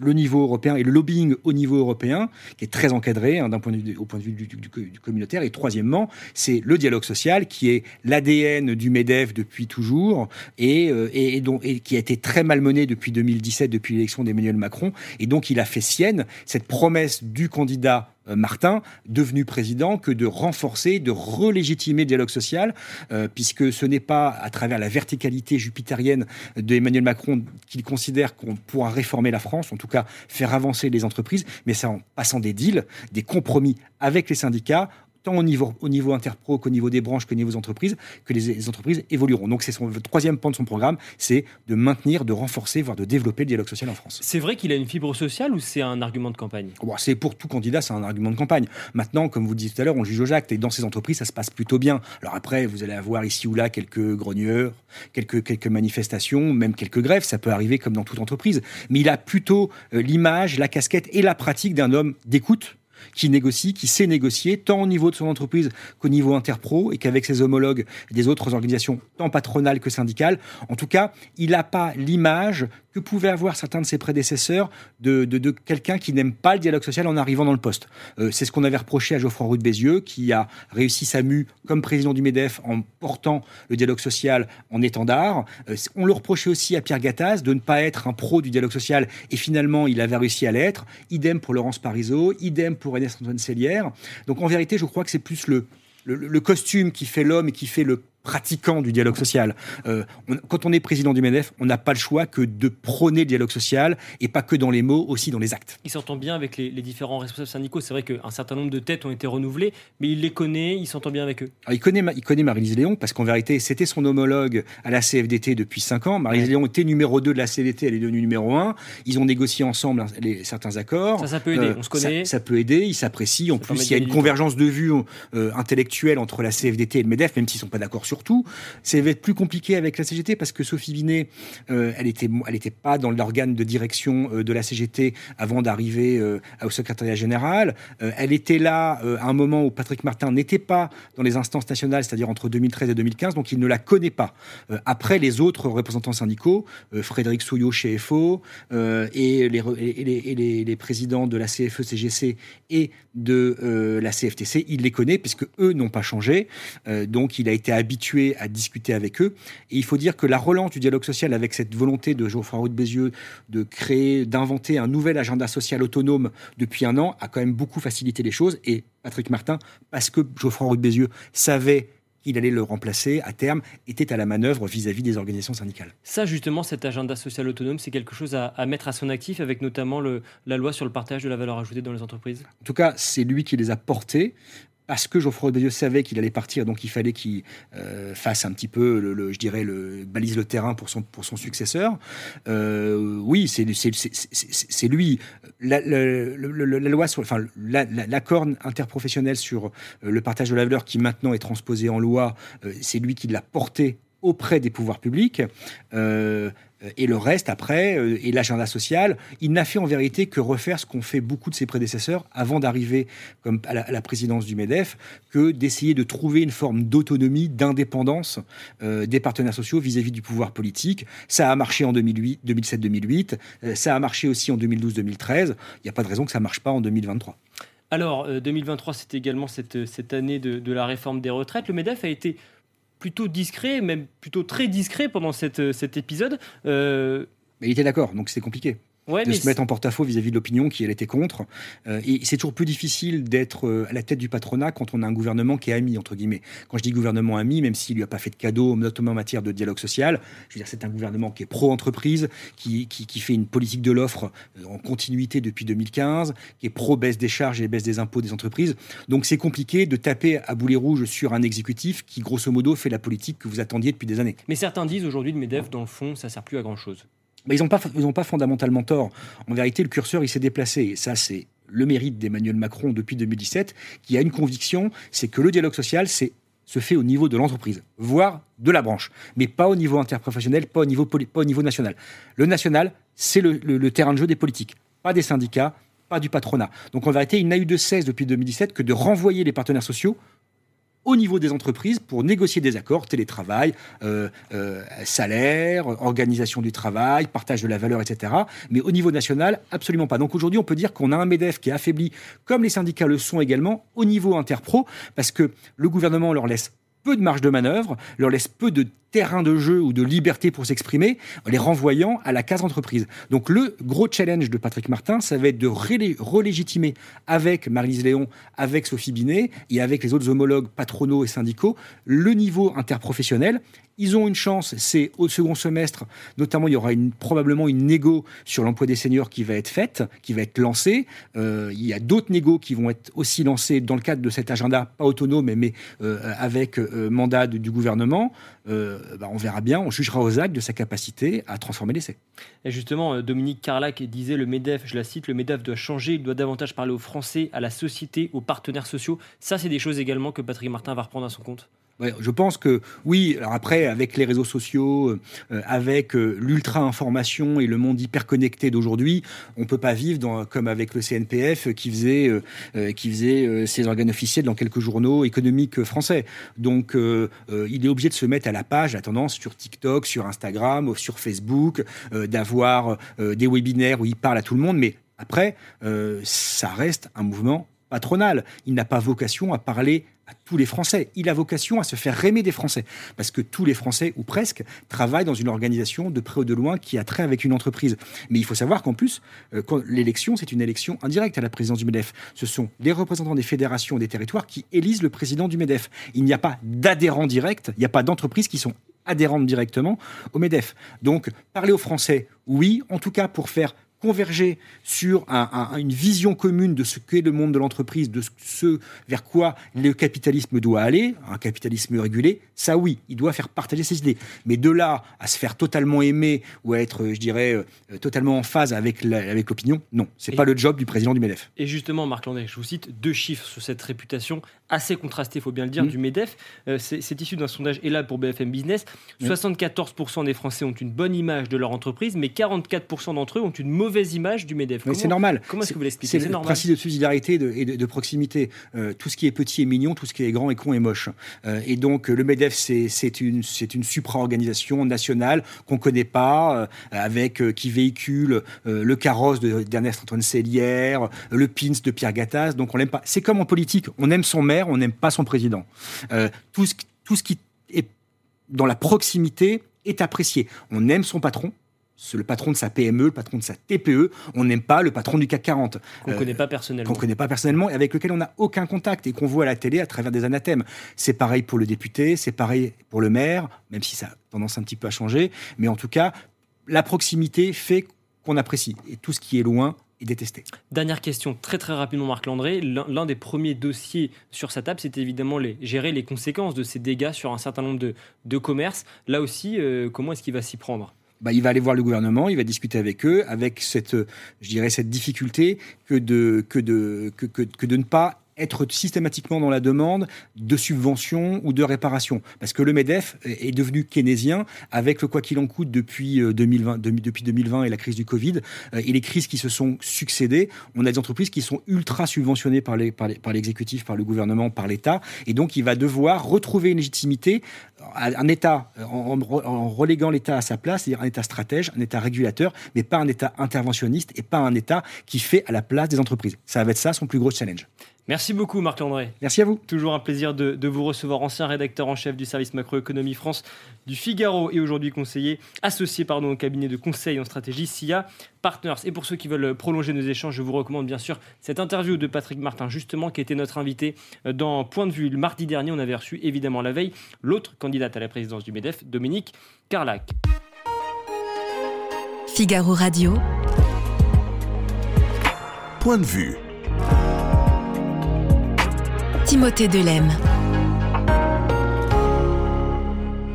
S5: le niveau européen et le lobbying au niveau européen, qui est très encadré hein, d'un point de vue, au point de vue du, communautaire. Et troisièmement, c'est le dialogue social, qui est l'ADN du MEDEF depuis toujours et, euh, et, et qui a été très malmené depuis 2017, depuis l'élection d'Emmanuel Macron. Et donc il a fait sienne cette promesse du candidat Martin, devenu président, que de renforcer, de relégitimer le dialogue social, euh, puisque ce n'est pas à travers la verticalité jupitérienne d'Emmanuel Macron qu'il considère qu'on pourra réformer la France, en tout cas faire avancer les entreprises, mais c'est en passant des deals, des compromis avec les syndicats, tant au niveau, au niveau interpro qu'au niveau des branches, qu'au niveau des entreprises, que les, entreprises évolueront. Donc c'est son le troisième point de son programme, c'est de maintenir, de renforcer, voire de développer le dialogue social en France.
S3: C'est vrai qu'il a une fibre sociale ou c'est un argument de campagne?
S5: Bon, C'est pour tout candidat, c'est un argument de campagne. Maintenant, comme vous disiez tout à l'heure, on juge au acte et dans ces entreprises, ça se passe plutôt bien. Alors après, vous allez avoir ici ou là quelques grogneurs, quelques, quelques manifestations, même quelques grèves, ça peut arriver comme dans toute entreprise. Mais il a plutôt euh, l'image, la casquette et la pratique d'un homme d'écoute qui négocie, qui sait négocier, tant au niveau de son entreprise qu'au niveau interpro, et qu'avec ses homologues des autres organisations, tant patronales que syndicales. En tout cas, il n'a pas l'image que pouvaient avoir certains de ses prédécesseurs de, quelqu'un qui n'aime pas le dialogue social en arrivant dans le poste. Euh, c'est ce qu'on avait reproché à Geoffroy Roux de Bézieux, qui a réussi sa mue comme président du MEDEF en portant le dialogue social en étendard. Euh, on le reprochait aussi à Pierre Gattaz de ne pas être un pro du dialogue social, et finalement, il avait réussi à l'être. Idem pour Laurence Parisot, idem pour Ernest Antoine Sellière. Donc en vérité, je crois que c'est plus le, le, costume qui fait l'homme et qui fait le pratiquant du dialogue social. Euh, quand on est président du MEDEF, on n'a pas le choix que de prôner le dialogue social et pas que dans les mots, aussi dans les actes.
S3: Il s'entend bien avec les, différents responsables syndicaux. C'est vrai qu'un certain nombre de têtes ont été renouvelées, mais il les connaît, il s'entend bien avec eux.
S5: il connaît, il connaît Marie-Lise Léon parce qu'en vérité, c'était son homologue à la CFDT depuis 5 ans. Marie-Lise Léon était numéro 2 de la CFDT, elle est devenue numéro 1. Ils ont négocié ensemble les, certains accords.
S3: Ça, ça peut aider, euh, on se connaît.
S5: Ça, peut aider, ils s'apprécient. En plus, il y a une convergence de vues euh, intellectuelle entre la CFDT et le MEDEF, même s'ils ne sont pas d'accord sur tout. Ça va être plus compliqué avec la CGT parce que Sophie Binet, euh, elle était, elle était pas dans l'organe de direction euh, de la CGT avant d'arriver euh, au secrétariat général. elle était là à un moment où Patrick Martin n'était pas dans les instances nationales, c'est-à-dire entre 2013 et 2015, donc il ne la connaît pas. après, les autres représentants syndicaux, Frédéric Souillot chez FO et, les, les, présidents de la CFE-CGC et de la CFTC, il les connaît puisque eux n'ont pas changé. donc il a été habitué à discuter avec eux. Et il faut dire que la relance du dialogue social avec cette volonté de Geoffroy Roux de Bézieux de créer, d'inventer un nouvel agenda social autonome depuis un an a quand même beaucoup facilité les choses. Et Patrick Martin, parce que Geoffroy Roux de Bézieux savait qu'il allait le remplacer à terme, était à la manœuvre vis-à-vis des organisations syndicales.
S3: Ça, justement, cet agenda social autonome, c'est quelque chose à, mettre à son actif avec notamment le, la loi sur le partage de la valeur ajoutée dans les entreprises?
S5: En tout cas, c'est lui qui les a portés parce que Geoffroy Bézieux savait qu'il allait partir, donc il fallait qu'il euh, fasse un petit peu, je dirais, le, balise le terrain pour son, pour son successeur. Euh, oui, c'est lui. La, loi sur, enfin, l'accord interprofessionnel sur euh, le partage de la valeur qui maintenant est transposé en loi, c'est lui qui l'a porté auprès des pouvoirs publics. Euh, et le reste, après, euh, et l'agenda social, il n'a fait en vérité que refaire ce qu'ont fait beaucoup de ses prédécesseurs avant d'arriver comme à la, présidence du MEDEF, que d'essayer de trouver une forme d'autonomie, d'indépendance euh, des partenaires sociaux vis-à-vis du pouvoir politique. Ça a marché en 2007-2008, ça a marché aussi en 2012-2013. Il n'y a pas de raison que ça ne marche pas en 2023.
S3: Alors, 2023, c'était également cette, cette année de, la réforme des retraites. Le MEDEF a été plutôt discret, même plutôt très discret pendant cette, cet épisode.
S5: mais il était d'accord, donc c'était compliqué de se mettre en porte-à-faux vis-à-vis de l'opinion qui elle était contre. Euh, et c'est toujours plus difficile d'être euh, à la tête du patronat quand on a un gouvernement qui est ami entre guillemets. Quand je dis gouvernement ami, même s'il lui a pas fait de cadeau, notamment en matière de dialogue social, je veux dire c'est un gouvernement qui est pro-entreprise, qui, qui, fait une politique de l'offre euh, en continuité depuis 2015, qui est pro-baisse des charges et baisse des impôts des entreprises. Donc c'est compliqué de taper à boulet rouge sur un exécutif qui grosso modo fait la politique que vous attendiez depuis des années.
S3: Mais certains disent aujourd'hui de Medef, dans le fond, ça sert plus à grand chose
S5: ils n'ont pas, pas fondamentalement tort. En vérité, le curseur, s'est déplacé. Et ça, c'est le mérite d'Emmanuel Macron depuis 2017, qui a une conviction, c'est que le dialogue social, se fait au niveau de l'entreprise, voire de la branche, mais pas au niveau interprofessionnel, pas au niveau, pas au niveau national. Le national, c'est le, terrain de jeu des politiques, pas des syndicats, pas du patronat. Donc en vérité, il n'a eu de cesse depuis 2017 que de renvoyer les partenaires sociaux au niveau des entreprises pour négocier des accords, télétravail, euh, euh, salaire, organisation du travail, partage de la valeur, etc. Mais au niveau national, absolument pas. Donc aujourd'hui, on peut dire qu'on a un MEDEF qui est affaibli, comme les syndicats le sont également, au niveau interpro, parce que le gouvernement leur laisse peu de marge de manœuvre, leur laisse peu de terrain de jeu ou de liberté pour s'exprimer, en les renvoyant à la case entreprise. Donc le gros challenge de Patrick Martin, ça va être de relégitimer avec Marie-Lise Léon, avec Sophie Binet et avec les autres homologues patronaux et syndicaux le niveau interprofessionnel ils ont une chance, c'est au second semestre, notamment il y aura probablement une négo sur l'emploi des seniors qui va être faite, qui va être lancée. Euh, il y a d'autres négos qui vont être aussi lancés dans le cadre de cet agenda, pas autonome, mais, euh, avec euh, mandat du gouvernement. Bah, on verra bien, on jugera aux actes de sa capacité à transformer l'essai.
S3: Et justement, Dominique Carlac disait le MEDEF, je la cite, le MEDEF doit changer, il doit davantage parler aux Français, à la société, aux partenaires sociaux. Ça, c'est des choses également que Patrick Martin va reprendre à son compte
S5: je pense que oui. Après, avec les réseaux sociaux, euh, avec euh, l'ultra-information et le monde hyper connecté d'aujourd'hui, on peut pas vivre comme avec le CNPF qui faisait, euh, qui faisait ses organes officiels dans quelques journaux économiques français. Donc, il est obligé de se mettre à la page, à tendance sur TikTok, sur Instagram, sur Facebook, d'avoir des webinaires où il parle à tout le monde. Mais après, ça reste un mouvement Il n'a pas vocation à parler à tous les Français. Il a vocation à se faire aimer des Français. Parce que tous les Français, ou presque, travaillent dans une organisation de près ou de loin qui a trait avec une entreprise. Mais il faut savoir qu'en plus, euh, l'élection, c'est une élection indirecte à la présidence du MEDEF. Ce sont les représentants des fédérations et des territoires qui élisent le président du MEDEF. Il n'y a pas d'adhérents directs, il n'y a pas d'entreprises qui sont adhérentes directement au MEDEF. Donc, parler aux Français, oui, en tout cas pour faire converger sur une vision commune de ce qu'est le monde de l'entreprise, de ce vers quoi le capitalisme doit aller, un capitalisme régulé, ça oui, il doit faire partager ses idées. Mais de là à se faire totalement aimer ou à être, je dirais, euh, totalement en phase avec l'opinion, non, c'est pas le job du président du MEDEF.
S3: Et justement, Marc Landais, je vous cite deux chiffres sur cette réputation assez contrastée, il faut bien le dire, mmh. du MEDEF. Euh, c'est issu d'un sondage et là pour BFM Business. 74% mmh. des Français ont une bonne image de leur entreprise, mais 44% d'entre eux ont une mauvaise mauvaise image du MEDEF.
S5: Mais c'est normal.
S3: Comment est-ce que vous l'expliquez
S5: C'est le principe de subsidiarité et de, proximité. Euh, tout ce qui est petit est mignon, tout ce qui est grand est con et moche. Euh, et donc le MEDEF, c'est une, une supra-organisation nationale qu'on ne connaît pas, euh, avec qui véhicule le carrosse d'Ernest Antoine Sellière, le pins de Pierre Gattaz. Donc on l'aime pas. C'est comme en politique, on aime son maire, on n'aime pas son président. tout, ce, tout ce qui est dans la proximité est apprécié. On aime son patron, le patron de sa PME, le patron de sa TPE. On n'aime pas le patron du CAC 40.
S3: Qu'on ne connaît pas personnellement.
S5: Qu'on connaît pas personnellement et avec lequel on n'a aucun contact et qu'on voit à la télé à travers des anathèmes. C'est pareil pour le député, c'est pareil pour le maire, même si ça a tendance un petit peu à changer. Mais en tout cas, la proximité fait qu'on apprécie. Et tout ce qui est loin, est détesté.
S3: Dernière question, très très rapidement, Marc Landré. L'un des premiers dossiers sur sa table, c'était évidemment les, gérer les conséquences de ces dégâts sur un certain nombre de, de commerces. Là aussi, euh, comment est-ce qu'il va s'y prendre?
S5: Bah, il va aller voir le gouvernement, il va discuter avec eux, avec cette, je dirais, cette difficulté que de, que de, que, que, de ne pas être systématiquement dans la demande de subventions ou de réparation. Parce que le MEDEF est devenu keynésien avec le quoi qu'il en coûte depuis 2020, euh, depuis 2020 et la crise du Covid euh, et les crises qui se sont succédées. On a des entreprises qui sont ultra subventionnées par l'exécutif, par, par le gouvernement, par l'État. Et donc, il va devoir retrouver une légitimité un État, en, reléguant l'État à sa place, c'est-à-dire un État stratège, un État régulateur, mais pas un État interventionniste et pas un État qui fait à la place des entreprises. Ça va être ça son plus gros challenge.
S3: Merci beaucoup Marc Landré.
S5: Merci à vous.
S3: Toujours un plaisir de, vous recevoir, ancien rédacteur en chef du service macroéconomie France du Figaro et aujourd'hui conseiller associé pardon, au cabinet de conseil en stratégie SIA Partners. Et pour ceux qui veulent prolonger nos échanges, je vous recommande bien sûr cette interview de Patrick Martin justement qui était notre invité dans Point de vue. Le mardi dernier, on avait reçu évidemment la veille l'autre candidate à la présidence du MEDEF, Dominique Carlac.
S1: Figaro Radio.
S2: Point de vue.
S1: Timothée Delem.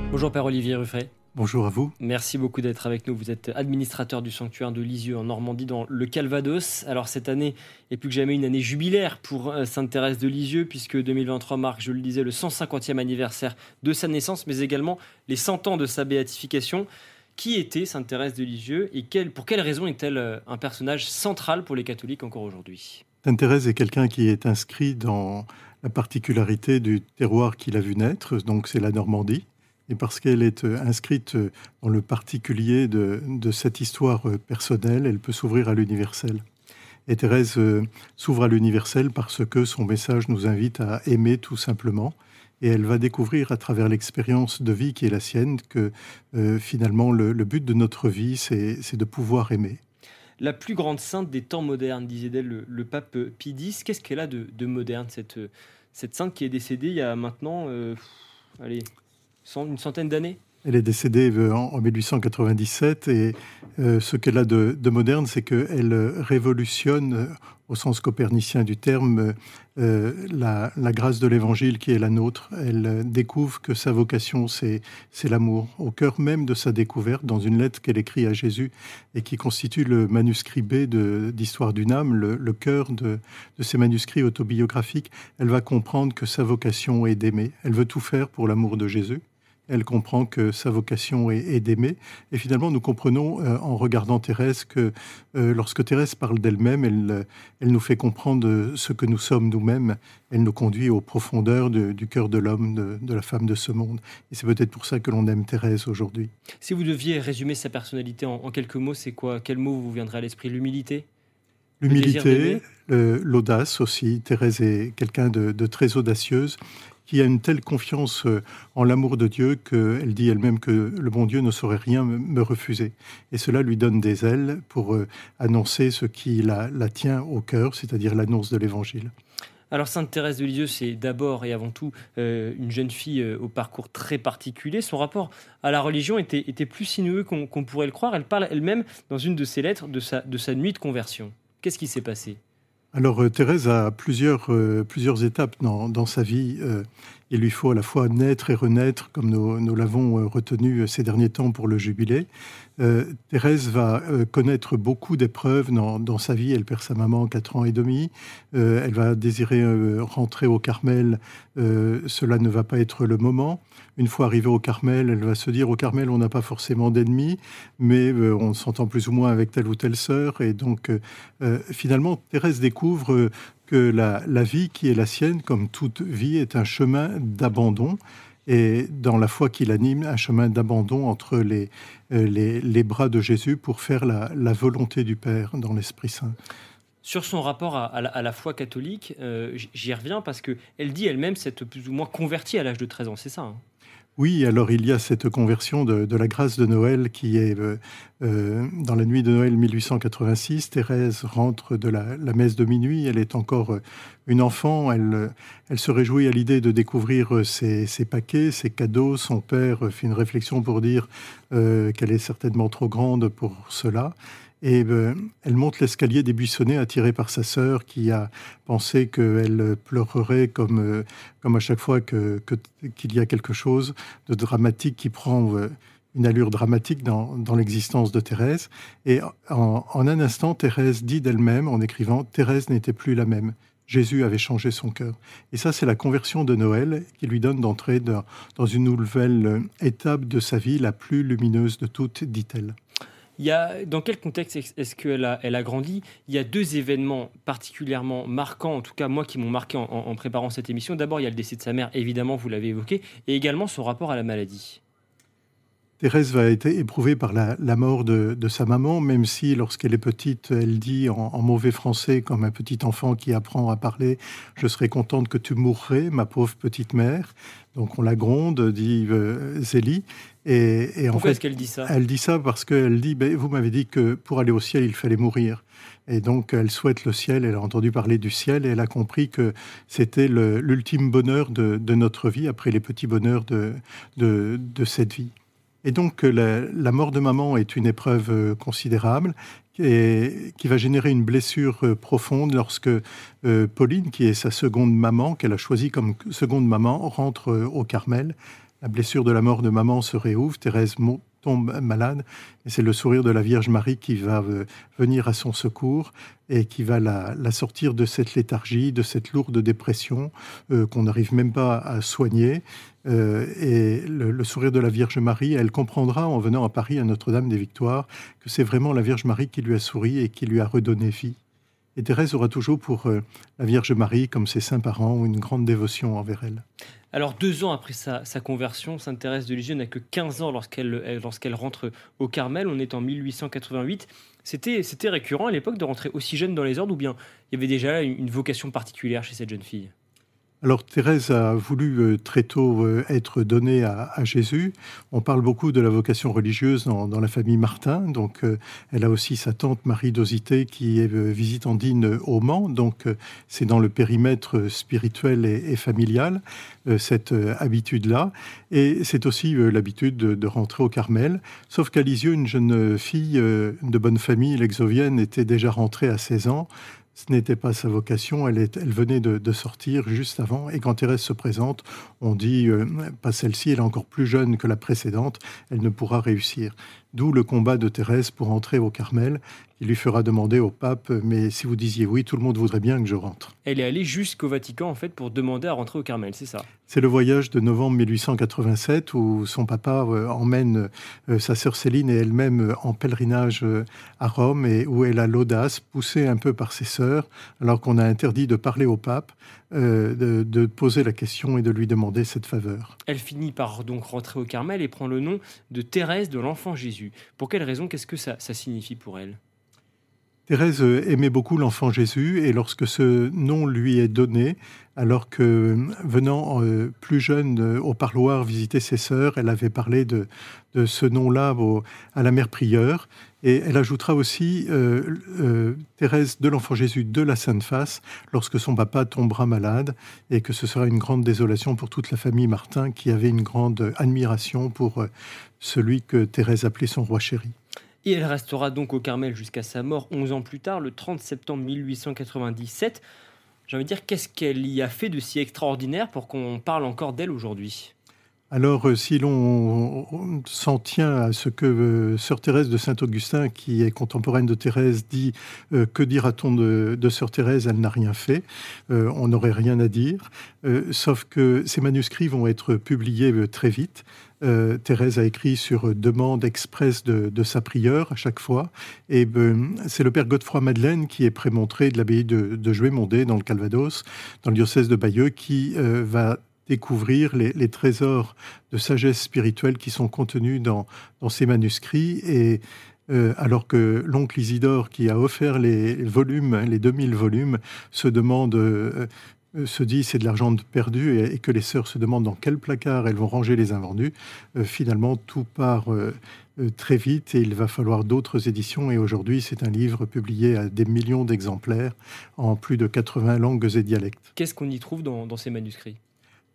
S3: Bonjour Père Olivier Ruffray.
S6: Bonjour à vous.
S3: Merci beaucoup d'être avec nous. Vous êtes administrateur du sanctuaire de Lisieux en Normandie dans le Calvados. Alors cette année est plus que jamais une année jubilaire pour euh, Sainte-Thérèse de Lisieux puisque 2023 marque, je le disais, le 150e anniversaire de sa naissance mais également les 100 ans de sa béatification. Qui était Sainte-Thérèse de Lisieux et pour quelle raison est-elle euh, un personnage central pour les catholiques encore aujourd'hui?
S6: Sainte-Thérèse est quelqu'un qui est inscrit dans la particularité du terroir qu'il a vu naître, donc c'est la Normandie. Et parce qu'elle est euh, inscrite euh, dans le particulier de, cette histoire euh, personnelle, elle peut s'ouvrir à l'universel. Et Thérèse s'ouvre à l'universel parce que son message nous invite à aimer tout simplement. Et elle va découvrir à travers l'expérience de vie qui est la sienne que finalement le, but de notre vie, c'est de pouvoir aimer.
S3: La plus grande sainte des temps modernes, disait elle le, pape Pie X. Qu'est-ce qu'elle a de, moderne, cette, cette sainte qui est décédée il y a maintenant allez, une centaine d'années
S6: elle est décédée euh, en 1897 et euh, ce qu'elle a de, moderne, c'est qu'elle révolutionne, euh, au sens copernicien du terme, la, grâce de l'évangile qui est la nôtre. Elle découvre que sa vocation, c'est l'amour. Au cœur même de sa découverte, dans une lettre qu'elle écrit à Jésus et qui constitue le manuscrit B d'Histoire d'une âme, le, cœur de, de ces manuscrits autobiographiques, elle va comprendre que sa vocation est d'aimer. Elle veut tout faire pour l'amour de Jésus elle comprend que sa vocation est, d'aimer. Et finalement, nous comprenons euh, en regardant Thérèse que euh, lorsque Thérèse parle d'elle-même, elle, elle, nous fait comprendre ce que nous sommes nous-mêmes. Elle nous conduit aux profondeurs du cœur de l'homme, de, la femme de ce monde. Et c'est peut-être pour ça que l'on aime Thérèse aujourd'hui.
S3: Si vous deviez résumer sa personnalité en, quelques mots, c'est quoi? Quel mot vous viendrait à l'esprit? L'humilité?
S6: L'humilité, l'audace aussi. Thérèse est quelqu'un de, de, très audacieuse qui a une telle confiance euh, en l'amour de Dieu qu'elle dit elle-même que le bon Dieu ne saurait rien me refuser. Et cela lui donne des ailes pour euh, annoncer ce qui la, tient au cœur, c'est-à-dire l'annonce de l'Évangile.
S3: Alors Sainte Thérèse de Lisieux, c'est d'abord et avant tout euh, une jeune fille au parcours très particulier. Son rapport à la religion était, était plus sinueux qu'on pourrait le croire. Elle parle elle-même dans une de ses lettres de sa, de sa nuit de conversion. Qu'est-ce qui s'est passé?
S6: Alors euh, Thérèse a plusieurs, euh, étapes dans, dans sa vie. Euh, il lui faut à la fois naître et renaître, comme nous, nous l'avons retenu ces derniers temps pour le jubilé. Thérèse va connaître beaucoup d'épreuves dans, sa vie. Elle perd sa maman à 4 ans et demi. elle va désirer rentrer au Carmel. cela ne va pas être le moment. Une fois arrivée au Carmel, elle va se dire au Carmel, on n'a pas forcément d'ennemis, mais euh, on s'entend plus ou moins avec telle ou telle sœur. Et donc, euh, euh, finalement, Thérèse découvre que la, vie qui est la sienne, comme toute vie, est un chemin d'abandon et dans la foi qui l'anime, un chemin d'abandon entre les, les, bras de Jésus pour faire la, volonté du Père dans l'Esprit Saint.
S3: Sur son rapport à, la, foi catholique, j'y reviens parce qu'elle dit elle-même s'être plus ou moins convertie à l'âge de 13 ans, c'est ça hein?
S6: Oui, alors il y a cette conversion de, la grâce de Noël qui est euh, euh, dans la nuit de Noël 1886. Thérèse rentre de la, messe de minuit, elle est encore euh, une enfant, elle, elle se réjouit à l'idée de découvrir ses, paquets, ses cadeaux. Son père fait une réflexion pour dire qu'elle est certainement trop grande pour cela. Et euh, elle monte l'escalier débuissonné, attirée par sa sœur, qui a pensé qu'elle pleurerait comme, euh, comme à chaque fois qu'il que, y a quelque chose de dramatique qui prend euh, une allure dramatique dans, dans l'existence de Thérèse. Et en, en, un instant, Thérèse dit d'elle-même, en écrivant, Thérèse n'était plus la même. Jésus avait changé son cœur. Et ça, c'est la conversion de Noël qui lui donne d'entrer dans une nouvelle étape de sa vie, la plus lumineuse de toutes, dit-elle.
S3: Il y a, dans quel contexte est-ce qu'elle a, elle a grandi? Il y a deux événements particulièrement marquants, en tout cas moi qui m'ont marqué en préparant cette émission. D'abord, il y a le décès de sa mère, évidemment, vous l'avez évoqué, et également son rapport à la maladie.
S6: Thérèse va être éprouvée par la, mort de, sa maman, même si lorsqu'elle est petite, elle dit en, mauvais français, comme un petit enfant qui apprend à parler, je serais contente que tu mourrais, ma pauvre petite mère. Donc on la gronde, dit euh, Zélie.
S3: Et, Pourquoi est-ce qu'elle dit ça?
S6: Elle dit ça parce qu'elle dit, ben, vous m'avez dit que pour aller au ciel, il fallait mourir. Et donc, elle souhaite le ciel, elle a entendu parler du ciel et elle a compris que c'était l'ultime bonheur de, notre vie après les petits bonheurs de, de cette vie. Et donc la, mort de maman est une épreuve euh, considérable et qui va générer une blessure euh, profonde lorsque euh, Pauline, qui est sa seconde maman, qu'elle a choisie comme seconde maman, rentre au Carmel. La blessure de la mort de maman se réouvre, Thérèse tombe malade, et c'est le sourire de la Vierge Marie qui va venir à son secours et qui va la, sortir de cette léthargie, de cette lourde dépression qu'on n'arrive même pas à soigner. Euh, et le, sourire de la Vierge Marie, elle comprendra en venant à Paris à Notre-Dame des Victoires que c'est vraiment la Vierge Marie qui lui a souri et qui lui a redonné vie. Et Thérèse aura toujours pour euh, la Vierge Marie, comme ses saints parents, une grande dévotion envers elle.
S3: Alors deux ans après sa, conversion, Sainte Thérèse de Lisieux n'a que 15 ans lorsqu'elle lorsqu'elle rentre au Carmel. On est en 1888. C'était récurrent à l'époque de rentrer aussi jeune dans les ordres ou bien il y avait déjà une vocation particulière chez cette jeune fille?
S6: Alors Thérèse a voulu euh, très tôt euh, être donnée à, Jésus. On parle beaucoup de la vocation religieuse dans, la famille Martin. Donc euh, elle a aussi sa tante Marie d'Osité qui est visitandine au Mans. Donc c'est dans le périmètre spirituel et, familial cette habitude-là. Et c'est aussi l'habitude de, rentrer au Carmel. Sauf qu'à Lisieux, une jeune fille de bonne famille, l'exovienne, était déjà rentrée à 16 ans ce n'était pas sa vocation, elle, venait de, sortir juste avant, et quand Thérèse se présente, on dit, euh, pas celle-ci, elle est encore plus jeune que la précédente, elle ne pourra réussir. D'où le combat de Thérèse pour entrer au Carmel. Il lui fera demander au pape, mais si vous disiez oui, tout le monde voudrait bien que je rentre.
S3: Elle est allée jusqu'au Vatican en fait pour demander à rentrer au Carmel, c'est ça?
S6: C'est le voyage de novembre 1887 où son papa euh, emmène euh, sa sœur Céline et elle-même euh, en pèlerinage à Rome et où elle a l'audace, poussée un peu par ses sœurs, alors qu'on a interdit de parler au pape, de, de, poser la question et de lui demander cette faveur.
S3: Elle finit par donc rentrer au Carmel et prend le nom de Thérèse de l'Enfant Jésus. Pour quelle raison Qu'est-ce que ça, ça signifie pour elle?
S6: Thérèse aimait beaucoup l'enfant Jésus et lorsque ce nom lui est donné, alors que venant euh, plus jeune euh, au parloir visiter ses sœurs, elle avait parlé de, ce nom-là à la mère prieure. Et elle ajoutera aussi euh, Thérèse de l'enfant Jésus de la Sainte Face lorsque son papa tombera malade et que ce sera une grande désolation pour toute la famille Martin qui avait une grande admiration pour celui que Thérèse appelait son roi chéri.
S3: Et elle restera donc au Carmel jusqu'à sa mort 11 ans plus tard, le 30 septembre 1897. J'ai envie de dire, qu'est-ce qu'elle y a fait de si extraordinaire pour qu'on parle encore d'elle aujourd'hui?
S6: Alors, euh, si l'on s'en tient à ce que euh, sœur Thérèse de Saint-Augustin, qui est contemporaine de Thérèse, dit euh, Que dira-t-on de, sœur Thérèse? Elle n'a rien fait. on n'aurait rien à dire. sauf que ces manuscrits vont être publiés très vite. Euh, Thérèse a écrit sur demande express de, sa prieure à chaque fois. Et ben, c'est le père Godefroy Madeleine qui est prémontré de l'abbaye de, de Jouémondé dans le Calvados, dans le diocèse de Bayeux, qui euh, va découvrir les, trésors de sagesse spirituelle qui sont contenus dans, ces manuscrits. Et euh, alors que l'oncle Isidore, qui a offert les volumes, les 2000 volumes, se demande euh, se dit c'est de l'argent perdu et, que les sœurs se demandent dans quel placard elles vont ranger les invendus, euh, finalement tout part euh, très vite et il va falloir d'autres éditions. Et aujourd'hui, c'est un livre publié à des millions d'exemplaires en plus de 80 langues et dialectes.
S3: Qu'est-ce qu'on y trouve dans, ces manuscrits?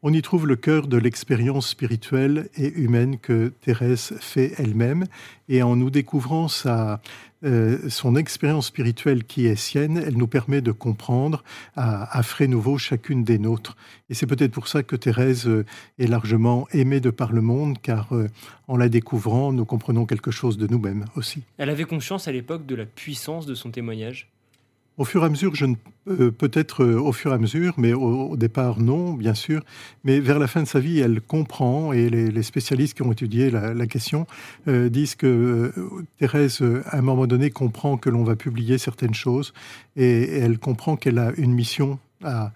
S6: On y trouve le cœur de l'expérience spirituelle et humaine que Thérèse fait elle-même. Et en nous découvrant sa, euh, son expérience spirituelle qui est sienne, elle nous permet de comprendre à, frais nouveaux chacune des nôtres. Et c'est peut-être pour ça que Thérèse euh, est largement aimée de par le monde, car euh, en la découvrant, nous comprenons quelque chose de nous-mêmes aussi.
S3: Elle avait conscience à l'époque de la puissance de son témoignage
S6: Au fur et à mesure, je ne euh, peut-être au fur et à mesure, mais au, départ non, bien sûr. Mais vers la fin de sa vie, elle comprend, et les, spécialistes qui ont étudié la, question disent que Thérèse, à un moment donné, comprend que l'on va publier certaines choses, et elle comprend qu'elle a une mission à,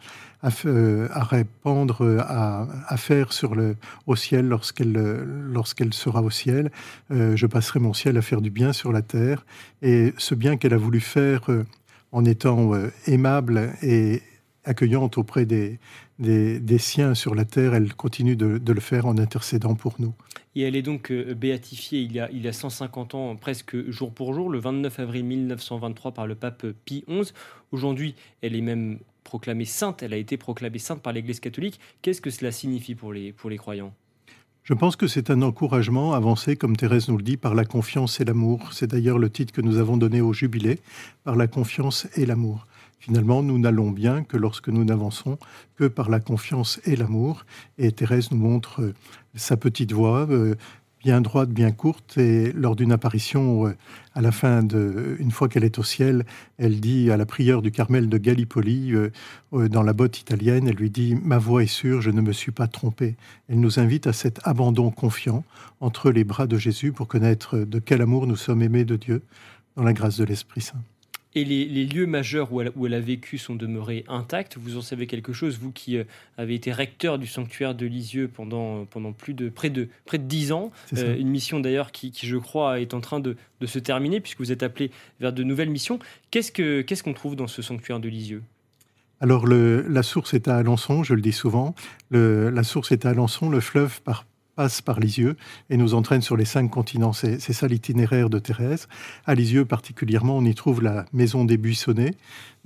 S6: euh, à, répandre, à, faire sur le, au ciel lorsqu'elle lorsqu'elle sera au ciel. Euh, je passerai mon ciel à faire du bien sur la terre. Et ce bien qu'elle a voulu faire euh, en étant aimable et accueillante auprès des, des, siens sur la terre, elle continue de, le faire en intercédant pour nous.
S3: Et elle est donc béatifiée il y, a, il y a 150 ans, presque jour pour jour, le 29 avril 1923 par le pape Pie XI. Aujourd'hui, elle est même proclamée sainte, elle a été proclamée sainte par l'Église catholique. Qu'est-ce que cela signifie pour les, pour les croyants?
S6: Je pense que c'est un encouragement avancé, comme Thérèse nous le dit, par la confiance et l'amour. C'est d'ailleurs le titre que nous avons donné au jubilé, par la confiance et l'amour. Finalement, nous n'allons bien que lorsque nous n'avançons que par la confiance et l'amour. Et Thérèse nous montre euh, sa petite voix, euh, bien droite, bien courte, et lors d'une apparition euh, à la fin de, une fois qu'elle est au ciel, elle dit à la prière du Carmel de Gallipoli, euh, euh, dans la botte italienne, elle lui dit Ma voix est sûre, je ne me suis pas trompée. Elle nous invite à cet abandon confiant entre les bras de Jésus pour connaître de quel amour nous sommes aimés de Dieu dans la grâce de l'Esprit Saint.
S3: Et les, lieux majeurs où elle, a vécu sont demeurés intacts. Vous en savez quelque chose, vous qui euh, avez été recteur du sanctuaire de Lisieux pendant, pendant plus de près de près de dix ans. Euh, une mission d'ailleurs qui, je crois, est en train de, se terminer puisque vous êtes appelé vers de nouvelles missions. Qu'est-ce qu'on ce qu'on trouve dans ce sanctuaire de Lisieux?
S6: Alors, la source est à Alençon, je le dis souvent. la source est à Alençon, le fleuve par, passe par Lisieux et nous entraîne sur les cinq continents. C'est ça l'itinéraire de Thérèse. À Lisieux particulièrement, on y trouve la maison des Buissonnets,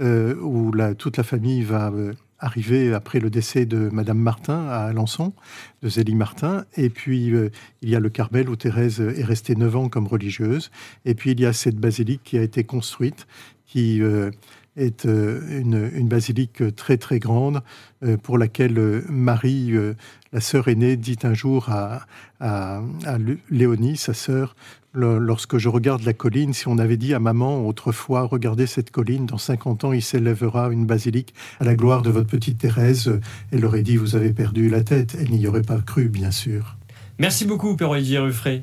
S6: euh, où toute la famille va euh, arriver après le décès de Madame Martin à Alençon, de Zélie Martin. Et puis, euh, il y a le Carmel où Thérèse est restée neuf ans comme religieuse. Et puis, il y a cette basilique qui a été construite, qui est une, une, basilique très très grande pour laquelle Marie la sœur aînée dit un jour à, Léonie, sa sœur, lorsque je regarde la colline, si on avait dit à maman autrefois, regardez cette colline, dans 50 ans, il s'élèvera une basilique à la gloire de votre petite Thérèse, elle aurait dit, vous avez perdu la tête. Elle n'y aurait pas cru, bien sûr.
S3: Merci beaucoup, Père Olivier Ruffray.